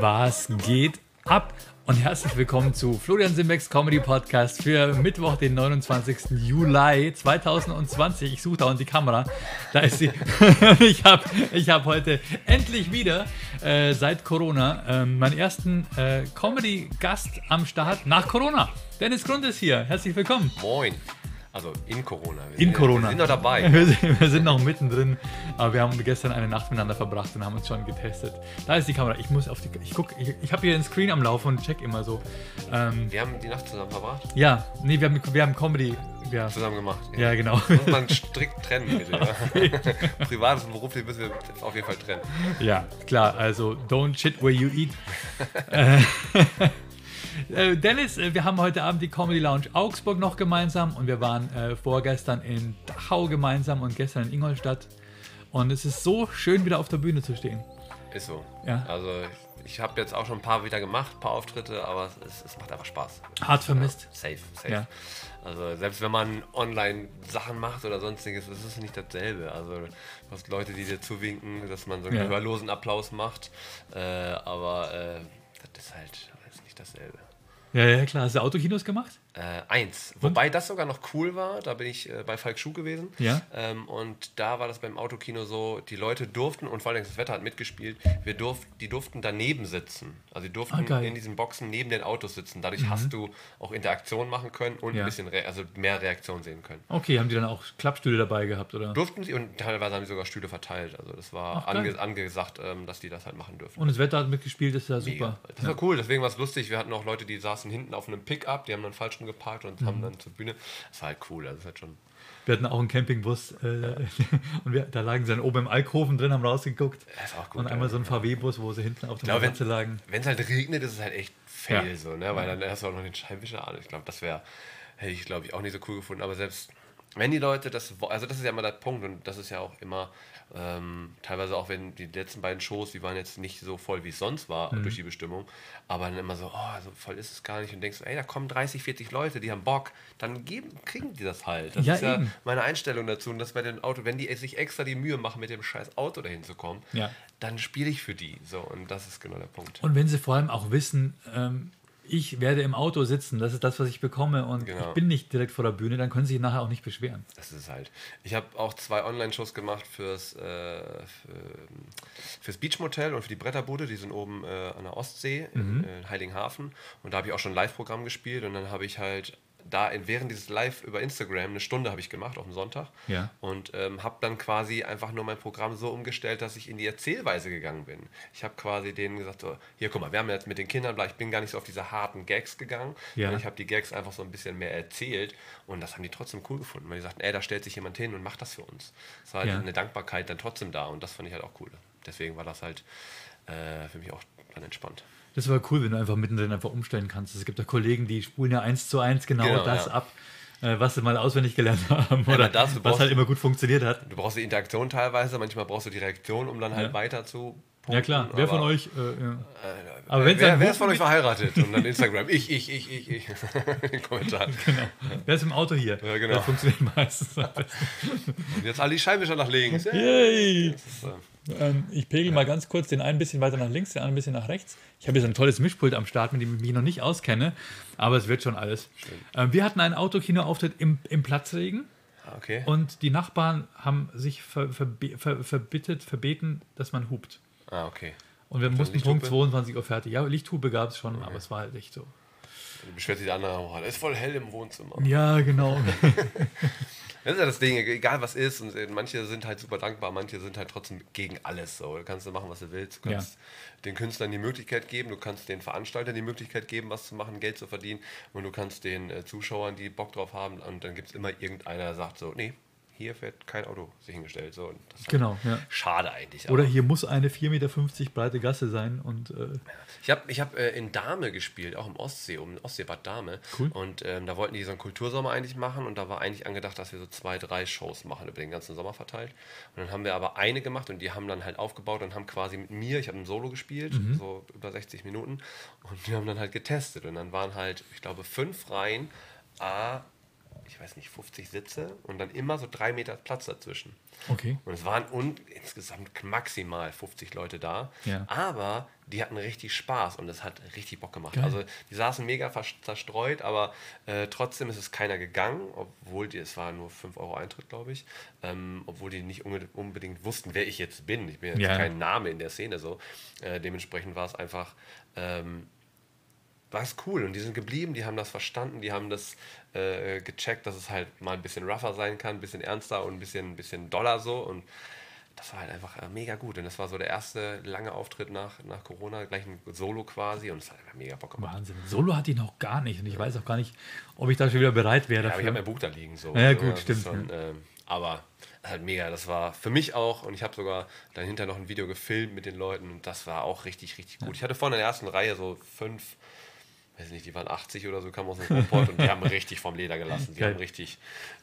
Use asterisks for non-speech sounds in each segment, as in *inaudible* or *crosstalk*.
Was geht ab? Und herzlich willkommen zu Florian Simbecks Comedy Podcast für Mittwoch, den 29. Juli 2020. Ich suche da und die Kamera. Da ist sie. *laughs* ich habe ich hab heute endlich wieder äh, seit Corona äh, meinen ersten äh, Comedy-Gast am Start nach Corona. Dennis Grund ist hier. Herzlich willkommen. Moin. Also in Corona. Wir in sind, Corona. Wir sind noch dabei. *laughs* Wir sind, wir sind, noch mittendrin, aber wir haben gestern eine Nacht miteinander verbracht und haben uns schon getestet. Da ist die Kamera. Ich muss auf die. Ich guck, ich, ich habe hier den Screen am Laufen und check immer so. Ähm, wir haben die Nacht zusammen verbracht? Ja, nee, wir haben, wir haben Comedy. Ja. Zusammen gemacht. Ja, ja genau. Muss man strikt trennen, *laughs* bitte. Privates und beruflich müssen wir auf jeden Fall trennen. Ja, klar. Also, don't shit where you eat. *laughs* Äh, Dennis, äh, wir haben heute Abend die Comedy Lounge Augsburg noch gemeinsam und wir waren äh, vorgestern in Dachau gemeinsam und gestern in Ingolstadt. Und es ist so schön, wieder auf der Bühne zu stehen. Ist so. Ja. Also ich, ich habe jetzt auch schon ein paar wieder gemacht, ein paar Auftritte, aber es, es macht einfach Spaß. Hart vermisst. Ja, safe, safe. Ja. Also selbst wenn man online Sachen macht oder sonstiges, ist es nicht dasselbe. Also du hast Leute, die dir zuwinken, dass man so einen ja. hörlosen Applaus macht, äh, aber äh, das ist halt das ist nicht dasselbe. Ja, ja, klar. Hast du Autokinos gemacht? Äh, eins. Wobei das sogar noch cool war. Da bin ich äh, bei Falk Schuh gewesen. Ja. Ähm, und da war das beim Autokino so, die Leute durften, und vor allem das Wetter hat mitgespielt, wir durf, die durften daneben sitzen. Also die durften ah, in diesen Boxen neben den Autos sitzen. Dadurch mhm. hast du auch Interaktion machen können und ja. ein bisschen, Re also mehr Reaktion sehen können. Okay, haben die dann auch Klappstühle dabei gehabt, oder? Durften sie und teilweise haben sie sogar Stühle verteilt. Also das war Ach, ange angesagt, ähm, dass die das halt machen dürfen. Und das Wetter hat mitgespielt, ist ja super. Mega. Das war cool, deswegen war es lustig. Wir hatten auch Leute, die saßen hinten auf einem Pickup, die haben dann falsch rum geparkt und mhm. haben dann zur Bühne. Das war halt cool. Also das halt schon. Wir hatten auch einen Campingbus äh, *laughs* und wir, da lagen sie dann oben im Alkoven drin, haben rausgeguckt. Das ist auch gut. Und einmal so ein VW-Bus, wo sie hinten auf der Matratze lagen. Wenn es halt regnet, ist es halt echt fail ja. so, ne? Weil dann hast du auch noch den Scheinwischer an. Ich glaube, das wäre, hätte ich glaube ich auch nicht so cool gefunden. Aber selbst wenn die Leute das, also das ist ja immer der Punkt und das ist ja auch immer ähm, teilweise auch wenn die letzten beiden Shows, die waren jetzt nicht so voll, wie es sonst war, mhm. durch die Bestimmung, aber dann immer so, oh, so voll ist es gar nicht und denkst, ey, da kommen 30, 40 Leute, die haben Bock, dann geben, kriegen die das halt. Das ja, ist ja eben. meine Einstellung dazu und dass bei den Auto, wenn die sich extra die Mühe machen, mit dem scheiß Auto dahin zu kommen, ja. dann spiele ich für die. So, und das ist genau der Punkt. Und wenn sie vor allem auch wissen, ähm, ich werde im Auto sitzen, das ist das, was ich bekomme und genau. ich bin nicht direkt vor der Bühne, dann können sie sich nachher auch nicht beschweren. Das ist halt. Ich habe auch zwei Online-Shows gemacht fürs, äh, für, fürs Beachmotel und für die Bretterbude, die sind oben äh, an der Ostsee mhm. in, in Heiligenhafen und da habe ich auch schon Live-Programm gespielt und dann habe ich halt da während dieses Live über Instagram eine Stunde habe ich gemacht auf dem Sonntag ja. und ähm, habe dann quasi einfach nur mein Programm so umgestellt, dass ich in die Erzählweise gegangen bin. Ich habe quasi denen gesagt, so, hier guck mal, wir haben jetzt mit den Kindern, ich bin gar nicht so auf diese harten Gags gegangen, ja. ich habe die Gags einfach so ein bisschen mehr erzählt und das haben die trotzdem cool gefunden, weil die sagten, ey, da stellt sich jemand hin und macht das für uns. Es war halt ja. eine Dankbarkeit dann trotzdem da und das fand ich halt auch cool. Deswegen war das halt äh, für mich auch dann entspannt. Das war cool, wenn du einfach mittendrin einfach umstellen kannst. Es gibt ja Kollegen, die spulen ja eins zu eins genau, genau das ja. ab, äh, was sie mal auswendig gelernt *laughs* haben oder das, was halt immer gut funktioniert hat. Du brauchst die Interaktion teilweise, manchmal brauchst du die Reaktion, um dann halt ja. weiter zu Punkten, ja klar, wer von euch? Äh, ja. Äh, aber wer, wer, wer ist von euch verheiratet? Und dann Instagram, ich, ich, ich, ich, ich. *laughs* In Kommentar. *laughs* Genau. Wer ist im Auto hier? Ja, genau. Das funktioniert meistens. Und jetzt alle die Scheibenwischer nach links. Yay! Ist, äh, ähm, ich pegel mal ganz kurz den einen ein bisschen weiter nach links, den anderen ein bisschen nach rechts. Ich habe jetzt ein tolles Mischpult am Start, mit dem ich mich noch nicht auskenne, aber es wird schon alles. Ähm, wir hatten einen Autokino-Auftritt im, im Platzregen. Ah, okay. Und die Nachbarn haben sich ver, verbe, ver, verbittet, verbeten, dass man hupt. Ah, okay. Und wir mussten Punkt 22 Uhr fertig. Ja, Lichthube gab es schon, okay. aber es war halt echt so. Du beschwert sich der andere auch, es ist voll hell im Wohnzimmer. Ja, genau. *laughs* das *laughs* ist ja das Ding, egal was ist. Und manche sind halt super dankbar, manche sind halt trotzdem gegen alles. So. Du kannst machen, was du willst. Du kannst ja. den Künstlern die Möglichkeit geben, du kannst den Veranstaltern die Möglichkeit geben, was zu machen, Geld zu verdienen. Und du kannst den äh, Zuschauern, die Bock drauf haben, und dann gibt es immer irgendeiner, der sagt so, nee, hier wird kein Auto sich hingestellt. So, genau, ja. Schade eigentlich. Oder hier muss eine 4,50 Meter breite Gasse sein. Und, äh ich habe ich hab, äh, in Dahme gespielt, auch im Ostsee, um Ostseebad Dahme. Cool. Und ähm, da wollten die so einen Kultursommer eigentlich machen und da war eigentlich angedacht, dass wir so zwei, drei Shows machen über den ganzen Sommer verteilt. Und dann haben wir aber eine gemacht und die haben dann halt aufgebaut und haben quasi mit mir, ich habe ein Solo gespielt, mhm. so über 60 Minuten und wir haben dann halt getestet und dann waren halt, ich glaube, fünf Reihen A ich weiß nicht, 50 Sitze und dann immer so drei Meter Platz dazwischen. Okay. Und es waren un insgesamt maximal 50 Leute da. Ja. Aber die hatten richtig Spaß und es hat richtig Bock gemacht. Geil. Also die saßen mega zerstreut, aber äh, trotzdem ist es keiner gegangen, obwohl die, es war nur 5 Euro Eintritt, glaube ich. Ähm, obwohl die nicht unbedingt wussten, wer ich jetzt bin. Ich bin jetzt Ja. kein Name in der Szene so. Äh, dementsprechend war es einfach. Ähm, war es cool und die sind geblieben, die haben das verstanden, die haben das äh, gecheckt, dass es halt mal ein bisschen rougher sein kann, ein bisschen ernster und ein bisschen, ein bisschen doller so und das war halt einfach äh, mega gut und das war so der erste lange Auftritt nach, nach Corona, gleich ein Solo quasi und es hat einfach mega Bock gemacht. Wahnsinn. Solo hatte ich noch gar nicht und ich weiß auch gar nicht, ob ich da schon wieder bereit wäre Ja, aber ich dafür. habe mein Buch da liegen so. Ja, gut, das ist stimmt, Schon, ähm, aber halt mega, das war für mich auch und ich habe sogar dann hinterher noch ein Video gefilmt mit den Leuten und das war auch richtig, richtig gut. Ich hatte vorne in der ersten Reihe so fünf, weiß nicht, die waren 80 oder so, kamen aus dem Ruhrpott und die haben richtig vom Leder gelassen. Die Geil. haben richtig,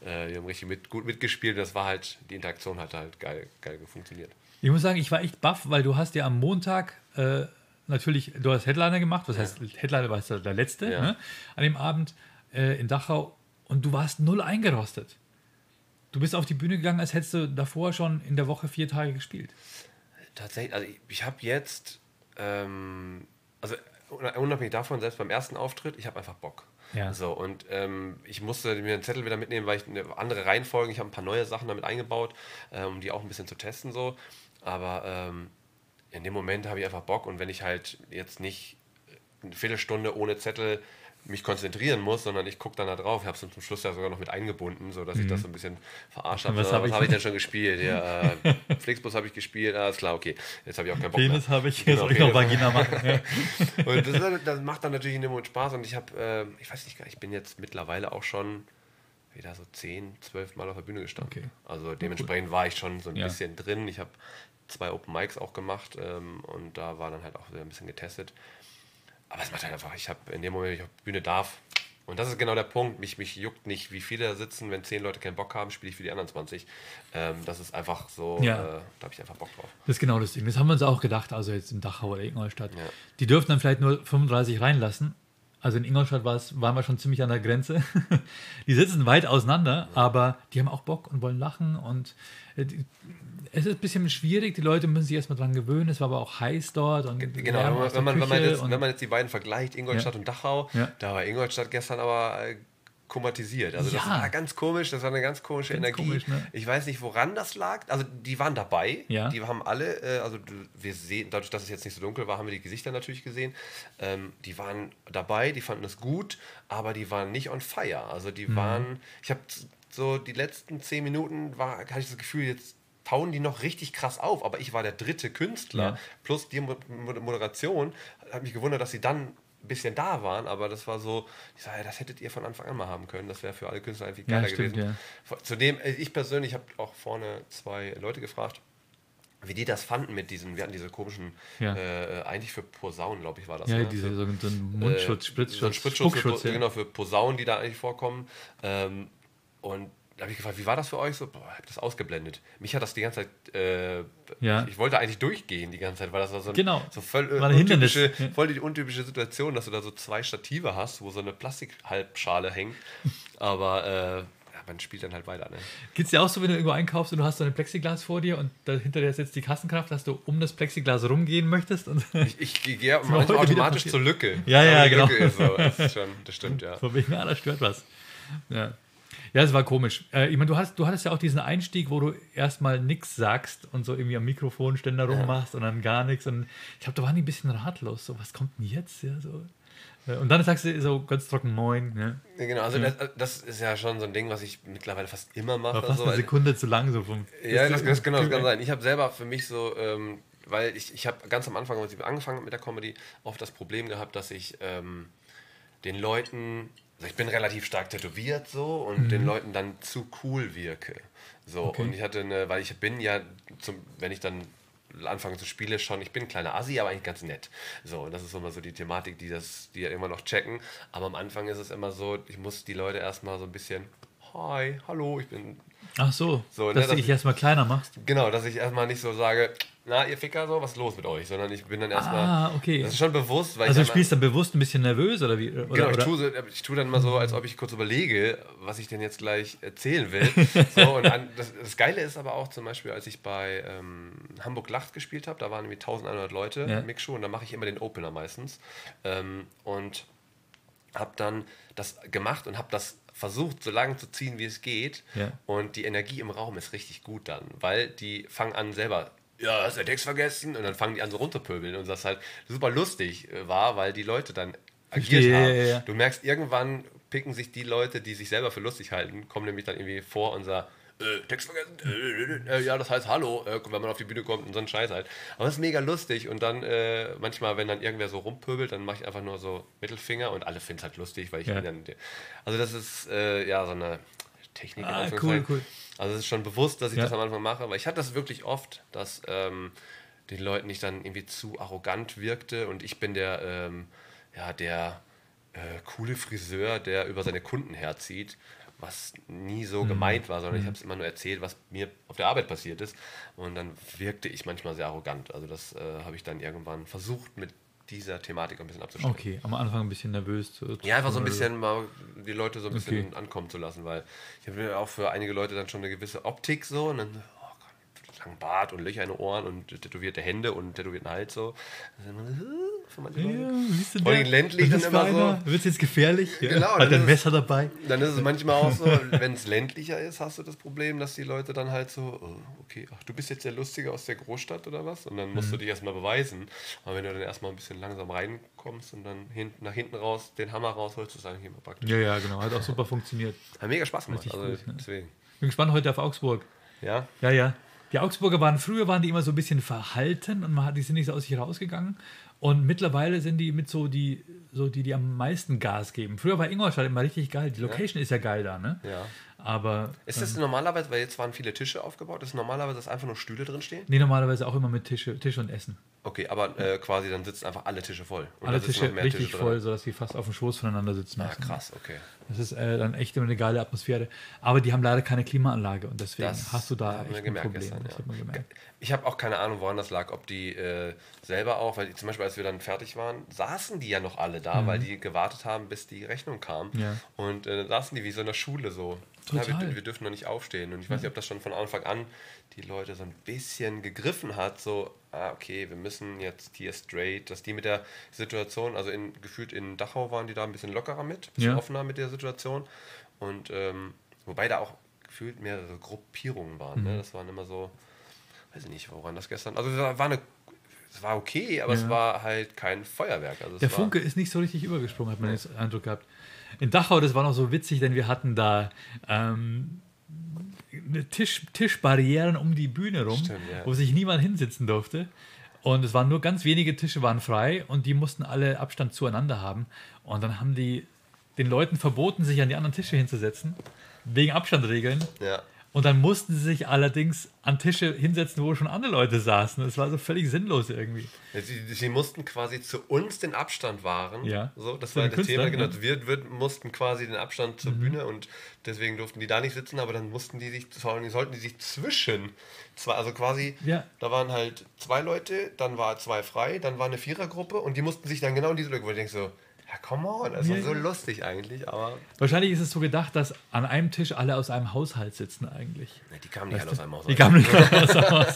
äh, die haben richtig mit, gut mitgespielt. Das war halt, die Interaktion hat halt geil, geil funktioniert. Ich muss sagen, ich war echt baff, weil du hast ja am Montag äh, natürlich, du hast Headliner gemacht, was heißt Headliner war der der letzte, Ja. ne? an dem Abend äh, in Dachau und du warst null eingerostet. Du bist auf die Bühne gegangen, als hättest du davor schon in der Woche vier Tage gespielt. Tatsächlich, also ich, ich habe jetzt, ähm, also unabhängig davon, selbst beim ersten Auftritt, ich habe einfach Bock. Ja. So, und ähm, ich musste mir einen Zettel wieder mitnehmen, weil ich eine andere Reihenfolge, ich habe ein paar neue Sachen damit eingebaut, äh, um die auch ein bisschen zu testen. So. Aber ähm, in dem Moment habe ich einfach Bock und wenn ich halt jetzt nicht eine Viertelstunde ohne Zettel mich konzentrieren muss, sondern ich gucke dann da drauf. Ich habe es zum Schluss ja sogar noch mit eingebunden, sodass ich das so ein bisschen verarscht habe. Mhm. Was hab was ich- habe ich denn schon gespielt? Ja, *laughs* äh, Flixbus habe ich gespielt, alles klar, okay. Jetzt habe ich auch keinen Bock Penis habe ich, jetzt Genau, soll ich noch. Vagina machen. *laughs* Und das, das macht dann natürlich in dem Moment Spaß und ich habe, äh, ich weiß nicht, gar ich bin jetzt mittlerweile auch schon wieder so 10, 12 Mal auf der Bühne gestanden. Okay. Also dementsprechend war ich schon so ein Ja. bisschen drin. Ich habe zwei Open Mics auch gemacht ähm, und da war dann halt auch wieder ein bisschen getestet. Aber es macht halt einfach, ich habe in dem Moment, wenn ich auf Bühne darf, und das ist genau der Punkt, mich, mich juckt nicht, wie viele da sitzen, wenn 10 Leute keinen Bock haben, spiele ich für die anderen 20. Ähm, das ist einfach so, Ja. äh, da habe ich einfach Bock drauf. Das ist genau das Ding. Das haben wir uns auch gedacht, also jetzt in Dachau oder Ingolstadt. Ja. Die dürfen dann vielleicht nur 35 reinlassen. Also in Ingolstadt waren wir schon ziemlich an der Grenze. *laughs* Die sitzen weit auseinander, aber die haben auch Bock und wollen lachen. Und äh, es ist ein bisschen schwierig, die Leute müssen sich erstmal dran gewöhnen. Es war aber auch heiß dort. Und Genau, wenn man, wenn, man, jetzt, wenn man jetzt die beiden vergleicht, Ingolstadt Ja. und Dachau, Ja. da war Ingolstadt gestern aber äh, komatisiert. Also das Ja. war ganz komisch, das war eine ganz komische Ganz Energie. komisch, ne? Ich weiß nicht, woran das lag. Also die waren dabei, Ja. die haben alle, äh, also wir sehen, dadurch, dass es jetzt nicht so dunkel war, haben wir die Gesichter natürlich gesehen. Ähm, die waren dabei, die fanden es gut, aber die waren nicht on fire. Also die Mhm. waren, ich habe so die letzten zehn Minuten war, hatte ich das Gefühl, jetzt tauen die noch richtig krass auf, aber ich war der dritte Künstler Ja. plus die Mo- Mo- Moderation. Hat mich gewundert, dass sie dann ein bisschen da waren, aber das war so, ich sage, das hättet ihr von Anfang an mal haben können. Das wäre für alle Künstler einfach Ja, geiler stimmt, gewesen. Zudem, äh, ich persönlich habe auch vorne zwei Leute gefragt, wie die das fanden mit diesen, wir hatten diese komischen, Ja. äh, eigentlich für Posaunen, glaube ich, war das. ja, ne? diese Für- so, so ein Mundschutz, äh, Spritzschutz, so ein Spritzschutz, Spuckschutz. für, ja. genau, für Posaunen, die da eigentlich vorkommen. Ähm, und da habe ich gefragt, wie war das für euch so? Boah, ich habe das ausgeblendet. Mich hat das die ganze Zeit, äh, Ja. ich, ich wollte eigentlich durchgehen die ganze Zeit, weil das war so, ein, Genau. so voll, Hindernis. untypische, voll die untypische Situation, dass du da so zwei Stative hast, wo so eine Plastikhalbschale hängt. Aber äh, man spielt dann halt weiter. Ne? Geht es dir auch so, wenn du irgendwo einkaufst und du hast so ein Plexiglas vor dir und dahinter dir sitzt die Kassenkraft, dass du um das Plexiglas rumgehen möchtest? Und *laughs* Ich, ich gehe *laughs* manchmal automatisch zur Lücke. Ja, ja, genau. Lücke ist so, das, schon, das stimmt, *laughs* ja. Von wegen, ah, da stört was. Ja. Ja, es war komisch. Äh, ich meine, du, hast, du hattest ja auch diesen Einstieg, wo du erstmal nichts sagst und so irgendwie am Mikrofonständer rummachst und dann gar nichts. Und ich glaube, da waren die ein bisschen ratlos. So, was kommt denn jetzt? Ja, so. Äh, Und dann sagst du so ganz trocken Moin. Ne? Ja, Genau, also das, das ist ja schon so ein Ding, was ich mittlerweile fast immer mache. War fast so, eine Sekunde zu lang. So vom, Ja, das, das, genau, das kann sein. Ich habe selber für mich so, ähm, weil ich, ich habe ganz am Anfang, als ich angefangen habe mit der Comedy, oft das Problem gehabt, dass ich ähm, den Leuten, also ich bin relativ stark tätowiert so und den Leuten dann zu cool wirke. So, Okay. und ich hatte eine, weil ich bin ja, zum, wenn ich dann anfange zu spielen, schon, ich bin ein kleiner Assi, aber eigentlich ganz nett. So, und das ist immer so die Thematik, die das, die ja immer noch checken. Aber am Anfang ist es immer so, ich muss die Leute erstmal so ein bisschen, hi, hallo, ich bin Ach so, So, ne, dass du das- dich erstmal kleiner machst. Genau, dass ich erstmal nicht so sage, na, ihr Ficker, so, was ist los mit euch? Sondern ich bin dann erstmal. Ah, okay. Das ist schon bewusst, weil Also du ich. dann- spielst dann bewusst ein bisschen nervös oder wie? Oder, Genau, ich tue, ich tue dann immer so, als ob ich kurz überlege, was ich denn jetzt gleich erzählen will. *laughs* So, und an, das, das Geile ist aber auch zum Beispiel, als ich bei ähm, Hamburg Lacht gespielt habe, da waren irgendwie 1100 Leute Ja. im Mixshow und da mache ich immer den Opener meistens. Ähm, und habe dann das gemacht und habe das versucht, so lange zu ziehen, wie es geht. Ja. Und die Energie im Raum ist richtig gut dann, weil die fangen an selber, ja, hast du den Text vergessen? Und dann fangen die an so runterpöbeln und das halt super lustig äh, war, weil die Leute dann agiert Verstehe, haben. ja, ja. Du merkst, irgendwann picken sich die Leute, die sich selber für lustig halten, kommen nämlich dann irgendwie vor und sagen, äh, Text vergessen, äh, äh, ja, das heißt Hallo, äh, wenn man auf die Bühne kommt und so ein Scheiß halt. Aber das ist mega lustig und dann äh, manchmal, wenn dann irgendwer so rumpöbelt, dann mache ich einfach nur so Mittelfinger und alle finden es halt lustig, weil ich Ja. dann, also das ist äh, ja so eine Technik. Ah, cool, cool. Also es ist schon bewusst, dass ich Ja. das am Anfang mache, weil ich hatte das wirklich oft, dass ähm, den Leuten nicht dann irgendwie zu arrogant wirkte und ich bin der, ähm, ja, der äh, coole Friseur, der über seine Kunden herzieht, was nie Mhm. so gemeint war, sondern ich habe es immer nur erzählt, was mir auf der Arbeit passiert ist und dann wirkte ich manchmal sehr arrogant. Also das äh, habe ich dann irgendwann versucht mit dieser Thematik ein bisschen abzustellen. Okay, am Anfang ein bisschen nervös. Zu, Ja, einfach so ein bisschen mal die Leute so ein bisschen Okay. ankommen zu lassen, weil ich habe ja auch für einige Leute dann schon eine gewisse Optik so und dann, oh Gott, langen Bart und Löcher in den Ohren und tätowierte Hände und tätowierten Hals so. So, für manche Ja, Leute. siehst du Und der? in ländlich dann immer so- feiner. Wird's jetzt gefährlich? Ja. Genau, Hat ein Messer dabei? Dann ist es manchmal auch so, wenn es ländlicher ist, hast du das Problem, dass die Leute dann halt so, oh, okay, ach, du bist jetzt der Lustige aus der Großstadt oder was? Und dann musst Mhm. du dich erstmal beweisen. Aber wenn du dann erstmal ein bisschen langsam reinkommst und dann hinten, nach hinten raus den Hammer rausholst, ist eigentlich immer praktisch. Ja, ja, genau. Hat auch super funktioniert. Hat mega Spaß gemacht. Richtig Also gut, ne? deswegen. Bin gespannt heute auf Augsburg. Ja, Ja, ja. Die Augsburger waren, früher waren die immer so ein bisschen verhalten und man hat, die sind nicht so aus sich rausgegangen. Und mittlerweile sind die mit so die, so die, die am meisten Gas geben. Früher war Ingolstadt immer richtig geil. Die Location ist ja geil da, ne? ja. Aber Ist das normalerweise, weil jetzt waren viele Tische aufgebaut, ist normalerweise, dass einfach nur Stühle drin stehen? nee, normalerweise auch immer mit Tische, Tisch und Essen. Okay, aber äh, quasi dann sitzen einfach alle Tische voll. Und Alle Tische richtig Tische voll, sodass die fast auf dem Schoß voneinander sitzen. Ja, müssen. krass, okay. Das ist äh, dann echt immer eine geile Atmosphäre. Aber die haben leider keine Klimaanlage und deswegen Das hast du da echt ein Problem. gestern, ja. man gemerkt. Ich habe auch keine Ahnung, woran das lag. Ob die äh, selber auch, weil die, zum Beispiel, als wir dann fertig waren, saßen die ja noch alle da, weil die gewartet haben, bis die Rechnung kam. Mhm. Ja. Und äh, dann saßen die wie so in der Schule so. Total. Ja, wir, wir dürfen noch nicht aufstehen. Und ich weiß nicht, ob das schon von Anfang an die Leute so ein bisschen gegriffen hat, so, ah, okay, wir müssen jetzt hier straight, dass die mit der Situation, also in, gefühlt in Dachau waren die da ein bisschen lockerer mit, ein bisschen Ja. offener mit der Situation. Und ähm, wobei da auch gefühlt mehrere Gruppierungen waren. Mhm. Ne? Das waren immer so, weiß ich nicht, woran das gestern. Also war war eine, es war okay, aber Ja. es war halt kein Feuerwerk. Also Der Funke ist nicht so richtig übergesprungen, hat man den Eindruck gehabt. In Dachau, das war noch so witzig, denn wir hatten da ähm, eine Tisch, Tischbarrieren um die Bühne rum, Stimmt, ja. wo sich niemand hinsitzen durfte. Und es waren nur ganz wenige Tische waren frei und die mussten alle Abstand zueinander haben. Und dann haben die den Leuten verboten, sich an die anderen Tische hinzusetzen, wegen Abstandregeln. Ja. Und dann mussten sie sich allerdings an Tische hinsetzen, wo schon andere Leute saßen. Das war so völlig sinnlos irgendwie. Sie, sie mussten quasi zu uns den Abstand wahren. Ja. So, das Zu war das Thema. Genau. ja. Wir, wir mussten quasi den Abstand zur Bühne und deswegen durften die da nicht sitzen, aber dann mussten die sich, sollten die sich zwischen zwei, also quasi, Ja. da waren halt zwei Leute, dann war zwei frei, dann war eine Vierergruppe und die mussten sich dann genau in diese Lücke, wo ich denke so, ja, come on, das Ja, war so lustig eigentlich, aber Wahrscheinlich ist es so gedacht, dass an einem Tisch alle aus einem Haushalt sitzen eigentlich. ne, die kamen nicht alle aus einem Haus. Die kamen nicht aus dem Haus.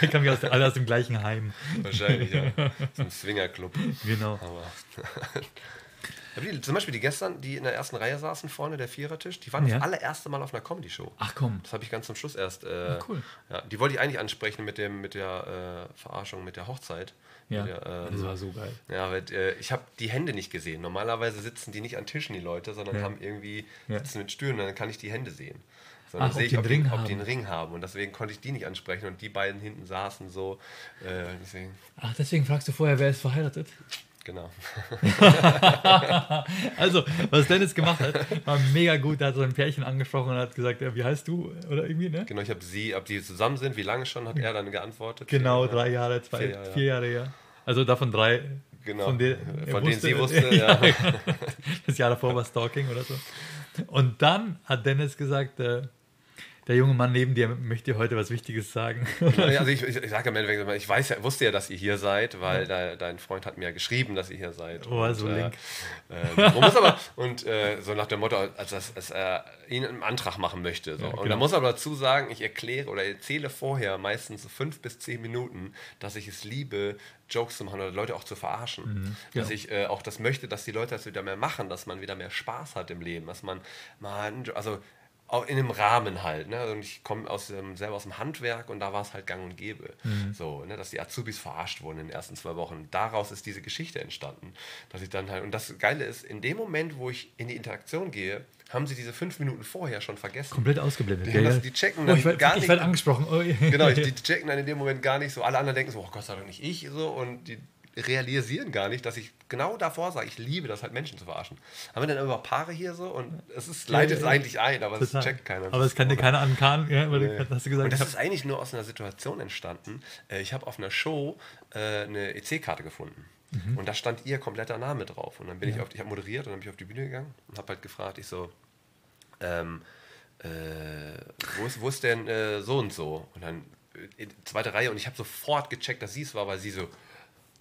Die kamen aus, alle aus dem gleichen Heim. Wahrscheinlich, ja. So ein Swingerclub. Genau. Aber. *laughs* Zum Beispiel die gestern, die in der ersten Reihe saßen vorne, der Vierertisch, die waren Ja. das allererste Mal auf einer Comedy-Show. Ach komm. Das habe ich ganz zum Schluss erst. Äh, cool. Ja, die wollte ich eigentlich ansprechen mit, dem, mit der äh, Verarschung, mit der Hochzeit. Ja, der, ähm, das war so geil. ja, weil, äh, ich habe die Hände nicht gesehen. Normalerweise sitzen die nicht an Tischen, die Leute, sondern Ja. haben irgendwie sitzen mit Stühlen und dann kann ich die Hände sehen. Sondern Ach, sehe ich, ob, Ring ob die einen haben. Ring haben. Und deswegen konnte ich die nicht ansprechen und die beiden hinten saßen so. Äh, deswegen, Ach, deswegen fragst du vorher, wer ist verheiratet? genau. *laughs* Also, was Dennis gemacht hat, war mega gut. Da hat so ein Pärchen angesprochen und hat gesagt, wie heißt du? Oder irgendwie, ne? Genau, ich habe sie, ob die zusammen sind, wie lange schon, hat er dann geantwortet. Genau, drei Jahre, zwei, Vier Jahre, vier Jahre, ja. Also davon drei. Genau. Von, der, Von er denen sie wusste, *laughs* ja. Das Jahr davor war Stalking oder so. Und dann hat Dennis gesagt, äh, der junge Mann neben dir möchte dir heute was Wichtiges sagen. Also *laughs* ich, ich, ich sage im Endeffekt, ich weiß ja, wusste ja, dass ihr hier seid, weil ja. dein Freund hat mir ja geschrieben, dass ihr hier seid. Oh, und, so äh, link. Äh, muss aber, und äh, so nach dem Motto, als, als, als er ihn einen Antrag machen möchte. So. Ja, genau. Und da muss aber dazu sagen, ich erkläre oder erzähle vorher meistens fünf bis zehn Minuten, dass ich es liebe, Jokes zu machen oder Leute auch zu verarschen. Mhm, dass ja. ich äh, auch das möchte, dass die Leute das wieder mehr machen, dass man wieder mehr Spaß hat im Leben, dass man mal, also auch in einem Rahmen halt. Ne? Und ich komme aus dem, selber aus dem Handwerk und da war es halt gang und gäbe. Mhm. So, ne? dass die Azubis verarscht wurden in den ersten zwei Wochen. Daraus ist diese Geschichte entstanden. Dass ich dann halt, und das Geile ist, in dem Moment, wo ich in die Interaktion gehe, haben sie diese fünf Minuten vorher schon vergessen. Komplett ausgeblendet. Die, ja, das, die checken dann oh, ich werd, gar ich nicht. Ich werde angesprochen. Oh, genau, *laughs* die checken dann in dem Moment gar nicht so. Alle anderen denken so, oh Gott sei Dank nicht ich. So, und die realisieren gar nicht, dass ich genau davor sage, ich liebe das halt Menschen zu verarschen. Haben wir dann immer Paare hier so und es ist, leitet es eigentlich ein, aber es checkt keiner. Aber es kann dir keiner ankarren, ja, weil nee. hast du gesagt. Und das ist eigentlich nur aus einer Situation entstanden. Äh, ich habe auf einer Show äh, eine EC-Karte gefunden. Mhm. Und da stand ihr kompletter Name drauf. Und dann bin ja. ich auf, ich habe moderiert und dann bin ich auf die Bühne gegangen und habe halt gefragt, ich so, ähm, äh, wo, ist, wo ist denn äh, so und so? Und dann äh, zweite Reihe und ich habe sofort gecheckt, dass sie es war, weil sie so,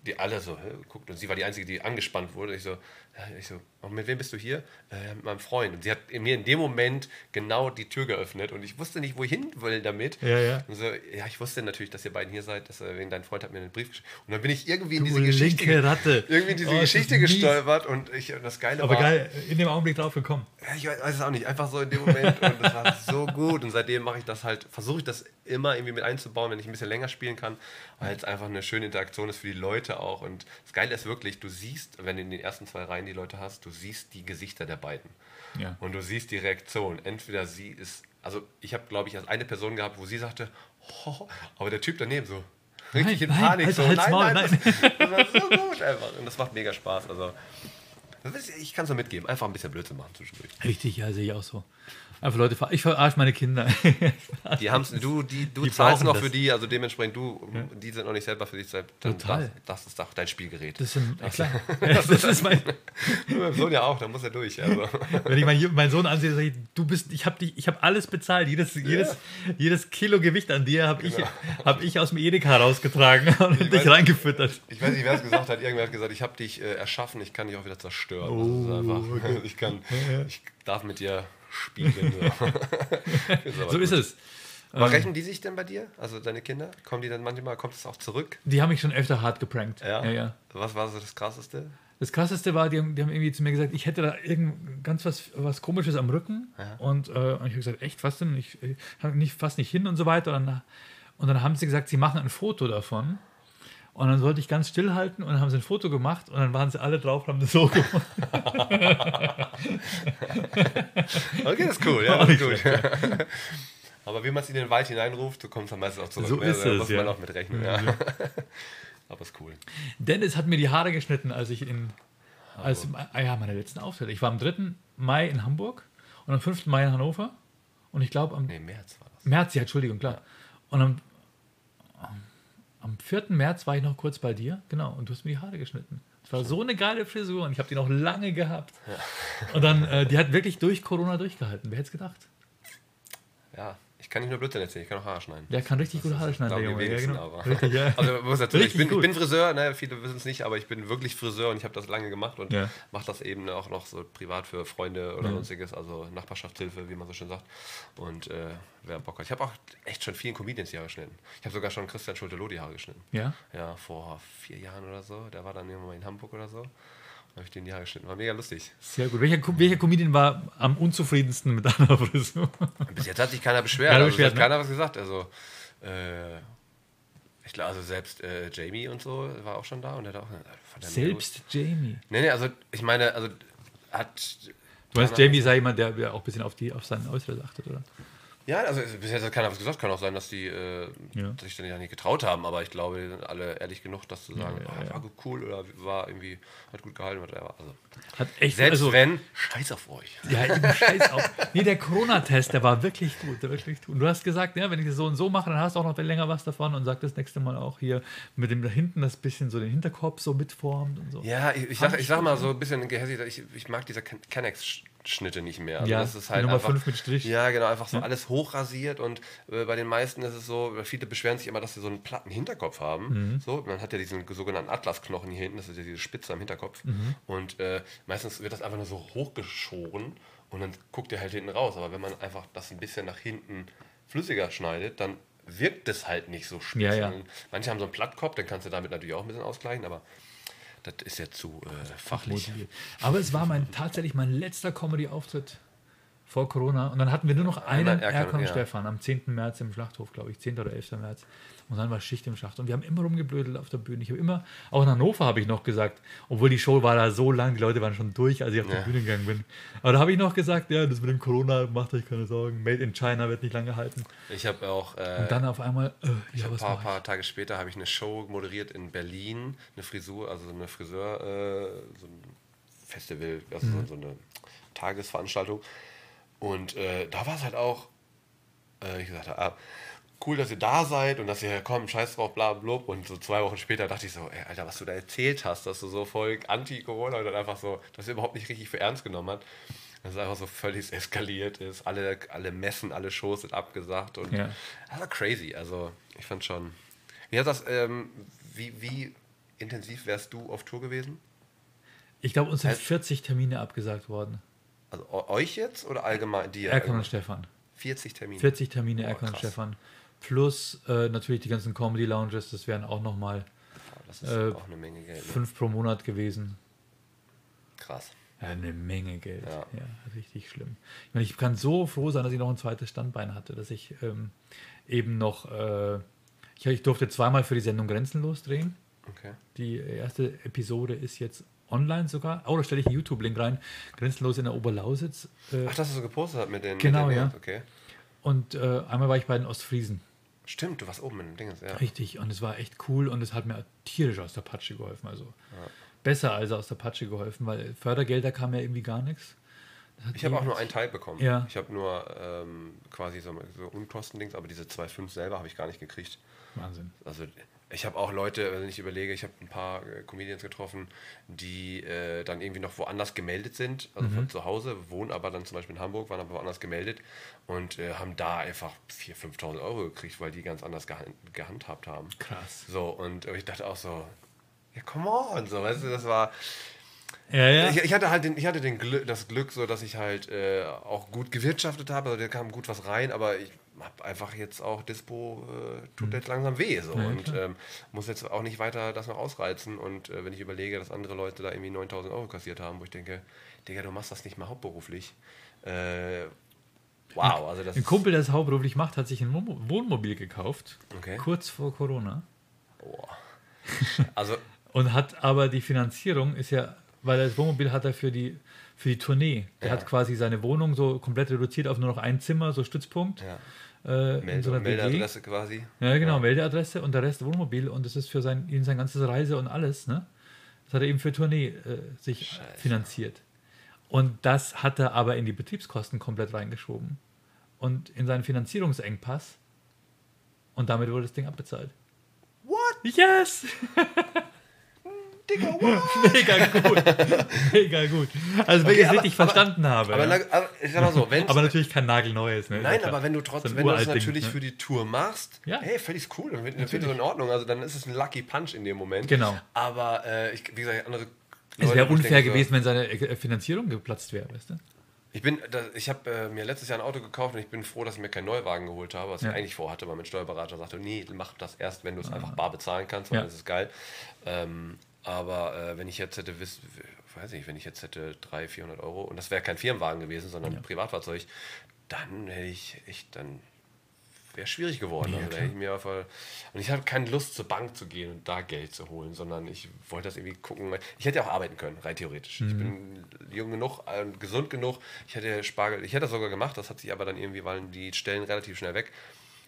die alle so hä, guckt und sie war die Einzige, die angespannt wurde. Ich so, ich so, und mit wem bist du hier? Äh, mit meinem Freund. Und sie hat mir in dem Moment genau die Tür geöffnet und ich wusste nicht, wo ich hin will damit. Ja, ja. Und so, ja, ich wusste natürlich, dass ihr beiden hier seid, dass äh, dein Freund hat mir einen Brief geschrieben. Und dann bin ich irgendwie in diese Geschichte, Ratte. irgendwie in diese oh, Geschichte gestolpert und ich, das Geile Aber war. geil, in dem Augenblick drauf gekommen. Ja, ich weiß es auch nicht, einfach so in dem Moment und das war so gut und seitdem mache ich das halt, versuche ich das immer irgendwie mit einzubauen, wenn ich ein bisschen länger spielen kann, weil es einfach eine schöne Interaktion ist für die Leute auch und das Geile ist wirklich, du siehst, wenn du in den ersten zwei Reihen die Leute hast, du siehst die Gesichter der beiden. Ja. Und du siehst die Reaktion. Entweder sie ist, also ich habe, glaube ich, als eine Person gehabt, wo sie sagte, oh, aber der Typ daneben so, richtig nein, in Panik, nein, so, halt, nein, nein, nein, das, das war so gut einfach. Und das macht mega Spaß. Also, ich kann es nur mitgeben, einfach ein bisschen Blödsinn machen zwischendurch. Richtig, ja, sehe ich auch so. Einfach Leute, ich verarsche meine Kinder. *laughs* die haben's, du die, du die zahlst noch das. für die, also dementsprechend du, ja. die sind noch nicht selber für dich selbst. Total. Das, das, ist doch dein Spielgerät. Das, sind, das, klar. *laughs* das, das ist mein. mein Sohn ja auch, da muss er durch. Also. *laughs* Wenn ich meinen mein Sohn ansehe, sage ich, du bist, ich habe habe alles bezahlt, jedes, ja. jedes, jedes Kilo Gewicht an dir habe genau. ich, hab ich aus dem Edeka rausgetragen und ich dich weiß, reingefüttert. Ich weiß nicht, wer es gesagt hat. Irgendwer hat gesagt, ich habe dich äh, erschaffen, ich kann dich auch wieder zerstören. Oh, einfach, okay. ich kann, ich darf mit dir spiegeln. So, *laughs* *laughs* so ist es. Aber ähm, rechnen die sich denn bei dir? Also deine Kinder? Kommen die dann manchmal, kommt es auch zurück? Die haben mich schon öfter hart geprankt. Ja? ja, ja. Was war so das Krasseste? Das Krasseste war, die haben, die haben irgendwie zu mir gesagt, ich hätte da irgend ganz was, was Komisches am Rücken. Ja. Und, äh, und ich habe gesagt, echt, was denn? Ich, ich nicht, fast nicht hin und so weiter. Und dann, und dann haben sie gesagt, sie machen ein Foto davon. Und dann sollte ich ganz still halten und dann haben sie ein Foto gemacht und dann waren sie alle drauf und haben das so gemacht. *laughs* okay, das ist cool, ja, das ist gut. *laughs* Aber wie man es in den Wald hineinruft, so kommt es dann meistens auch zurück. So ne? ist es, muss ja. man auch mit rechnen. Ja. *laughs* Aber ist cool. Dennis hat mir die Haare geschnitten, als ich in als, ah ja, meine letzten Auftritte. Ich war am 3. Mai in Hamburg und am 5. Mai in Hannover. Und ich glaube am. Nee, März war das. März, ja, Entschuldigung, klar. Und am am 4. März war ich noch kurz bei dir, genau, und du hast mir die Haare geschnitten. Das war so eine geile Frisur und ich habe die noch lange gehabt. Ja. Und dann, äh, die hat wirklich durch Corona durchgehalten. Wer hätte es gedacht? Ja, kann nicht nur Blödsinn erzählen, ich kann auch Haare schneiden. Der kann richtig gut Haare schneiden, der Junge. Ja, genau. aber. *laughs* *laughs* Richtig, ja. Also, muss dazu, ich, bin, ich bin Friseur, ne, viele wissen es nicht, aber ich bin wirklich Friseur und ich habe das lange gemacht und ja. mache das eben auch noch so privat für Freunde oder ja. sonstiges, also Nachbarschaftshilfe, wie man so schön sagt. Und äh, wer Bock hat. Ich habe auch echt schon vielen Comedians die Haare geschnitten. Ich habe sogar schon Christian Schulte-Loh die Haare geschnitten. Ja? Ja, vor vier Jahren oder so. Der war dann irgendwann mal in Hamburg oder so habe ich den die Haare geschnitten. War mega lustig. Sehr gut. Welcher, welcher Comedian war am unzufriedensten mit deiner Frisur? Bis jetzt hat sich keiner beschwert. also beschwert, hat ne? keiner was gesagt. Also, äh, ich glaube, also selbst äh, Jamie und so war auch schon da und hat auch. Äh, selbst Jamie? Nee, nee, also ich meine, also hat. Du weißt, Jamie sei jemand, der auch ein bisschen auf, die, auf sein Äußeres achtet, oder? Ja, also bisher hat keiner was gesagt. Kann auch sein, dass die äh, ja. sich dann ja nicht getraut haben, aber ich glaube, die sind alle ehrlich genug, das zu sagen, ja, ja, oh, war cool oder war irgendwie, hat gut gehalten, whatever. Also, hat echt, selbst also, wenn, scheiß auf euch. Ja, scheiß auf. Nee, der Corona-Test, der war wirklich gut, der wirklich gut. Und du hast gesagt, ja, wenn ich das so und so mache, dann hast du auch noch länger was davon und sag das nächste Mal auch hier mit dem da hinten das bisschen so den Hinterkopf so mitformt und so. Ja, ich, ich, sag, ich sag mal so ein bisschen gehässig, ich, ich mag dieser Kennex Schnitte nicht mehr. Also Ja, das ist halt Nummer einfach, fünf mit Strich. Ja, genau, einfach so alles hochrasiert und äh, bei den meisten ist es so, viele beschweren sich immer, dass sie so einen platten Hinterkopf haben. Mhm. So, man hat ja diesen sogenannten Atlasknochen hier hinten, das ist ja diese Spitze am Hinterkopf. Mhm. Und äh, meistens wird das einfach nur so hochgeschoren und dann guckt der halt hinten raus. Aber wenn man einfach das ein bisschen nach hinten flüssiger schneidet, dann wirkt es halt nicht so spitz. Ja, ja. Manche haben so einen Plattkopf, dann kannst du damit natürlich auch ein bisschen ausgleichen, aber das ist ja zu äh, fachlich. Aber es war mein, tatsächlich mein letzter Comedy-Auftritt vor Corona. Und dann hatten wir nur noch einen Erkan, und ja. Stefan am 10. März im Schlachthof, glaube ich, 10. oder 11. März. Und dann war Schicht im Schacht. Und wir haben immer rumgeblödelt auf der Bühne. Ich habe immer, auch in Hannover habe ich noch gesagt, obwohl die Show war da so lang, die Leute waren schon durch, als ich auf Ja. die Bühne gegangen bin. Aber da habe ich noch gesagt, ja, das mit dem Corona, macht euch keine Sorgen. Made in China wird nicht lange halten. Ich habe auch äh, Und dann auf einmal, äh, Ich ja, ein paar, paar Tage später habe ich eine Show moderiert in Berlin, eine Frisur, also eine Friseur, äh, so ein Festival, also Mhm. so eine Tagesveranstaltung. Und äh, da war es halt auch, äh, ich gesagt habe, ah, cool, dass ihr da seid und dass ihr kommt, scheiß drauf, bla bla. bla. Und so zwei Wochen später dachte ich so, ey, Alter, was du da erzählt hast, dass du so voll anti-Corona und dann einfach so, dass ihr überhaupt nicht richtig für ernst genommen hat. Dass es einfach so völlig *laughs* eskaliert ist. Alle, alle Messen, alle Shows sind abgesagt und Ja. das war crazy. Also ich fand schon. Wie hat das, ähm, wie, wie intensiv wärst du auf Tour gewesen? Ich glaube, uns sind Also- 40 Termine abgesagt worden. Also eu- euch jetzt oder allgemein dir? Erkan und? Stefan. 40 Termine. 40 Termine, Boah, Erkan und. Stefan. Plus äh, natürlich die ganzen Comedy Lounges, das wären auch nochmal ist äh, auch eine Menge Geld. Ne? fünf pro Monat gewesen. Krass. Ja, eine Menge Geld. Ja. Ja. richtig schlimm. Ich meine, ich kann so froh sein, dass ich noch ein zweites Standbein hatte, dass ich ähm, eben noch, äh, ich, ich durfte zweimal für die Sendung Grenzenlos drehen. Okay. Die erste Episode ist jetzt online sogar. Oh, da stelle ich einen YouTube-Link rein. Grenzenlos in der Oberlausitz. Äh, Ach, dass du so gepostet hast mit den. Genau, mit den ja. Okay. und äh, einmal war ich bei den Ostfriesen. Stimmt, du warst oben in dem Ding. Ja. Richtig, und es war echt cool und es hat mir tierisch aus der Patsche geholfen. Also besser als aus der Patsche geholfen, weil Fördergelder kam ja irgendwie gar nichts. Ich habe auch nur einen Teil bekommen. Ja. Ich habe nur ähm, quasi so, so Unkostendings, aber diese 2,5 selber habe ich gar nicht gekriegt. Wahnsinn. Also ich habe auch Leute, wenn ich überlege, ich habe ein paar äh, Comedians getroffen, die äh, dann irgendwie noch woanders gemeldet sind, also Mhm. von zu Hause, wohnen aber dann zum Beispiel in Hamburg, waren aber woanders gemeldet und äh, haben da einfach 4.000, 5.000 Euro gekriegt, weil die ganz anders gehan gehandhabt haben. Krass. So, und ich dachte auch so, ja, come on, so, weißt du, das war, Ja, ja. ich, ich hatte halt den, ich hatte den Glück, das Glück, so dass ich halt äh, auch gut gewirtschaftet habe. Also da kam gut was rein, aber ich habe einfach jetzt auch Dispo äh, tut jetzt langsam weh so Ja, und ähm, muss jetzt auch nicht weiter das noch ausreizen. Und äh, wenn ich überlege, dass andere Leute da irgendwie 9000 Euro kassiert haben, wo ich denke, Digga, du machst das nicht mal hauptberuflich. Äh, wow, also das Ein Kumpel, der es hauptberuflich macht, hat sich ein Wohn- Wohnmobil gekauft, Okay. kurz vor Corona. Boah. Also *laughs* Und hat aber die Finanzierung ist ja, weil das Wohnmobil hat er für die, für die Tournee. Der Ja. hat quasi seine Wohnung so komplett reduziert auf nur noch ein Zimmer, so Stützpunkt. ja, Äh, in Melde so. Meldeadresse quasi. Ja, genau, Meldeadresse und der Rest Wohnmobil und das ist für sein, ihn sein ganzes Reise und alles, ne? Das hat er eben für Tournee äh, sich Scheiße. finanziert. Und das hat er aber in die Betriebskosten komplett reingeschoben. Und in seinen Finanzierungsengpass. Und damit wurde das Ding abbezahlt. What? Yes! *laughs* Digga, *laughs* what? Mega gut. Mega gut. Also, wenn Okay, ich es aber- richtig aber- verstanden habe. Aber, ja. aber ich sag mal so, wenn aber natürlich kein nagelneues. Ne? Nein, Ja, aber wenn du trotzdem, wenn du Uralt-Ding, natürlich ne? für die Tour machst, Ja. hey, völlig cool, dann ich so in Ordnung. Also dann ist es ein Lucky Punch in dem Moment. Genau. Aber äh, ich, wie gesagt, andere. Es Leute, wäre wo ich unfair denke so, gewesen, wenn seine äh, Finanzierung geplatzt wäre, weißt du? Ich bin, ich habe äh, mir letztes Jahr ein Auto gekauft und ich bin froh, dass ich mir keinen Neuwagen geholt habe, was Ja. ich eigentlich vorhatte, weil mein Steuerberater sagte, nee, mach das erst, wenn du es einfach bar bezahlen kannst, weil Ja. das ist geil. Ähm, aber äh, wenn ich jetzt hätte, weiß nicht, wenn ich jetzt hätte 300, 400 Euro und das wäre kein Firmenwagen gewesen, sondern ein Privatfahrzeug, dann hätte ich echt, dann wäre schwierig geworden. Ja, also, ich mir auf, und ich hatte keine Lust zur Bank zu gehen und da Geld zu holen, sondern ich wollte das irgendwie gucken. Ich hätte ja auch arbeiten können, rein theoretisch. Mhm. Ich bin jung genug, äh, gesund genug. Ich hätte Spargel, ich hätte das sogar gemacht, das hat sich aber dann irgendwie, waren die Stellen relativ schnell weg.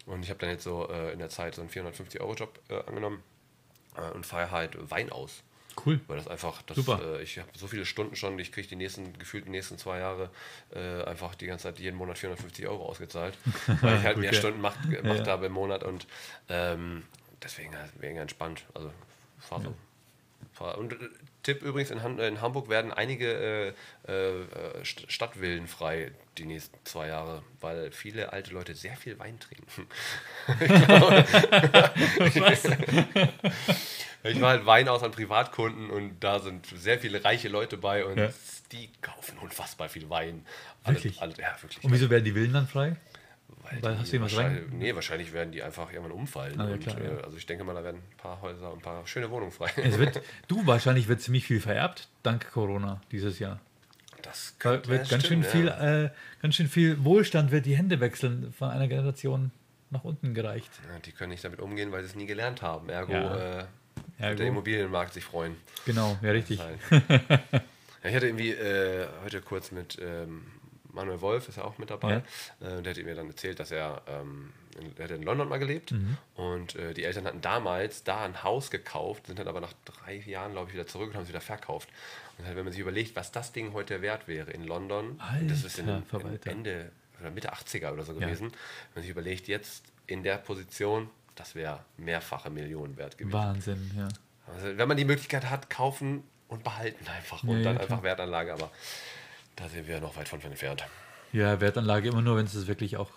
Und ich habe dann jetzt so äh, in der Zeit so einen 450-Euro-Job äh, angenommen und fahre halt Wein aus. Cool. Weil das einfach, das, Super. Äh, ich habe so viele Stunden schon, ich kriege die nächsten, gefühlt die nächsten zwei Jahre äh, einfach die ganze Zeit jeden Monat 450 Euro ausgezahlt. *laughs* weil ich halt Gut, mehr ja. Stunden macht, gemacht Ja. habe im Monat und ähm, deswegen halt mega entspannt. Also fahr so. Und äh, Tipp übrigens, in, Han in Hamburg werden einige äh, äh, St- Stadtvillen frei die nächsten zwei Jahre, weil viele alte Leute sehr viel Wein trinken. *laughs* Was? *laughs* Ich war halt Wein aus an Privatkunden und da sind sehr viele reiche Leute bei und Ja. die kaufen unfassbar viel Wein. Alle- Wirklich? Alle, ja, wirklich. Und wieso werden die Villen dann frei? Weil hast du wahrscheinlich, rein- Nee, wahrscheinlich werden die einfach irgendwann umfallen. Ah, ja, und, klar, äh, ja. Also ich denke mal, da werden ein paar Häuser und ein paar schöne Wohnungen frei. Es wird, *laughs* du, wahrscheinlich wird ziemlich viel vererbt, dank Corona dieses Jahr. Das Da könnte- wird ja, ganz, schön stimmt, viel, ja. äh, ganz schön viel Wohlstand wird die Hände wechseln, von einer Generation nach unten gereicht. Die können nicht damit umgehen, weil sie es nie gelernt haben. Ergo äh, wird Ergo. der Immobilienmarkt sich freuen. Genau, ja, richtig. *laughs* Ich hatte irgendwie äh, heute kurz mit ähm, Manuel Wolf, ist ja auch mit dabei. Äh, der hat mir dann erzählt, dass er, ähm, in, er in London mal gelebt Mhm. und äh, die Eltern hatten damals da ein Haus gekauft, sind dann aber nach drei Jahren, glaube ich, wieder zurück und haben es wieder verkauft. Und halt, wenn man sich überlegt, was das Ding heute wert wäre in London, und das ist in, Alter in. Ende oder Mitte 80er oder so Ja. gewesen, wenn man sich überlegt, jetzt in der Position, das wäre mehrfache Millionen wert gewesen. Wahnsinn, ja. Also, wenn man die Möglichkeit hat, kaufen und behalten einfach und Ja, ja, dann einfach Wertanlage, aber da sind wir noch weit von entfernt. Ja, Wertanlage immer nur, wenn du es wirklich auch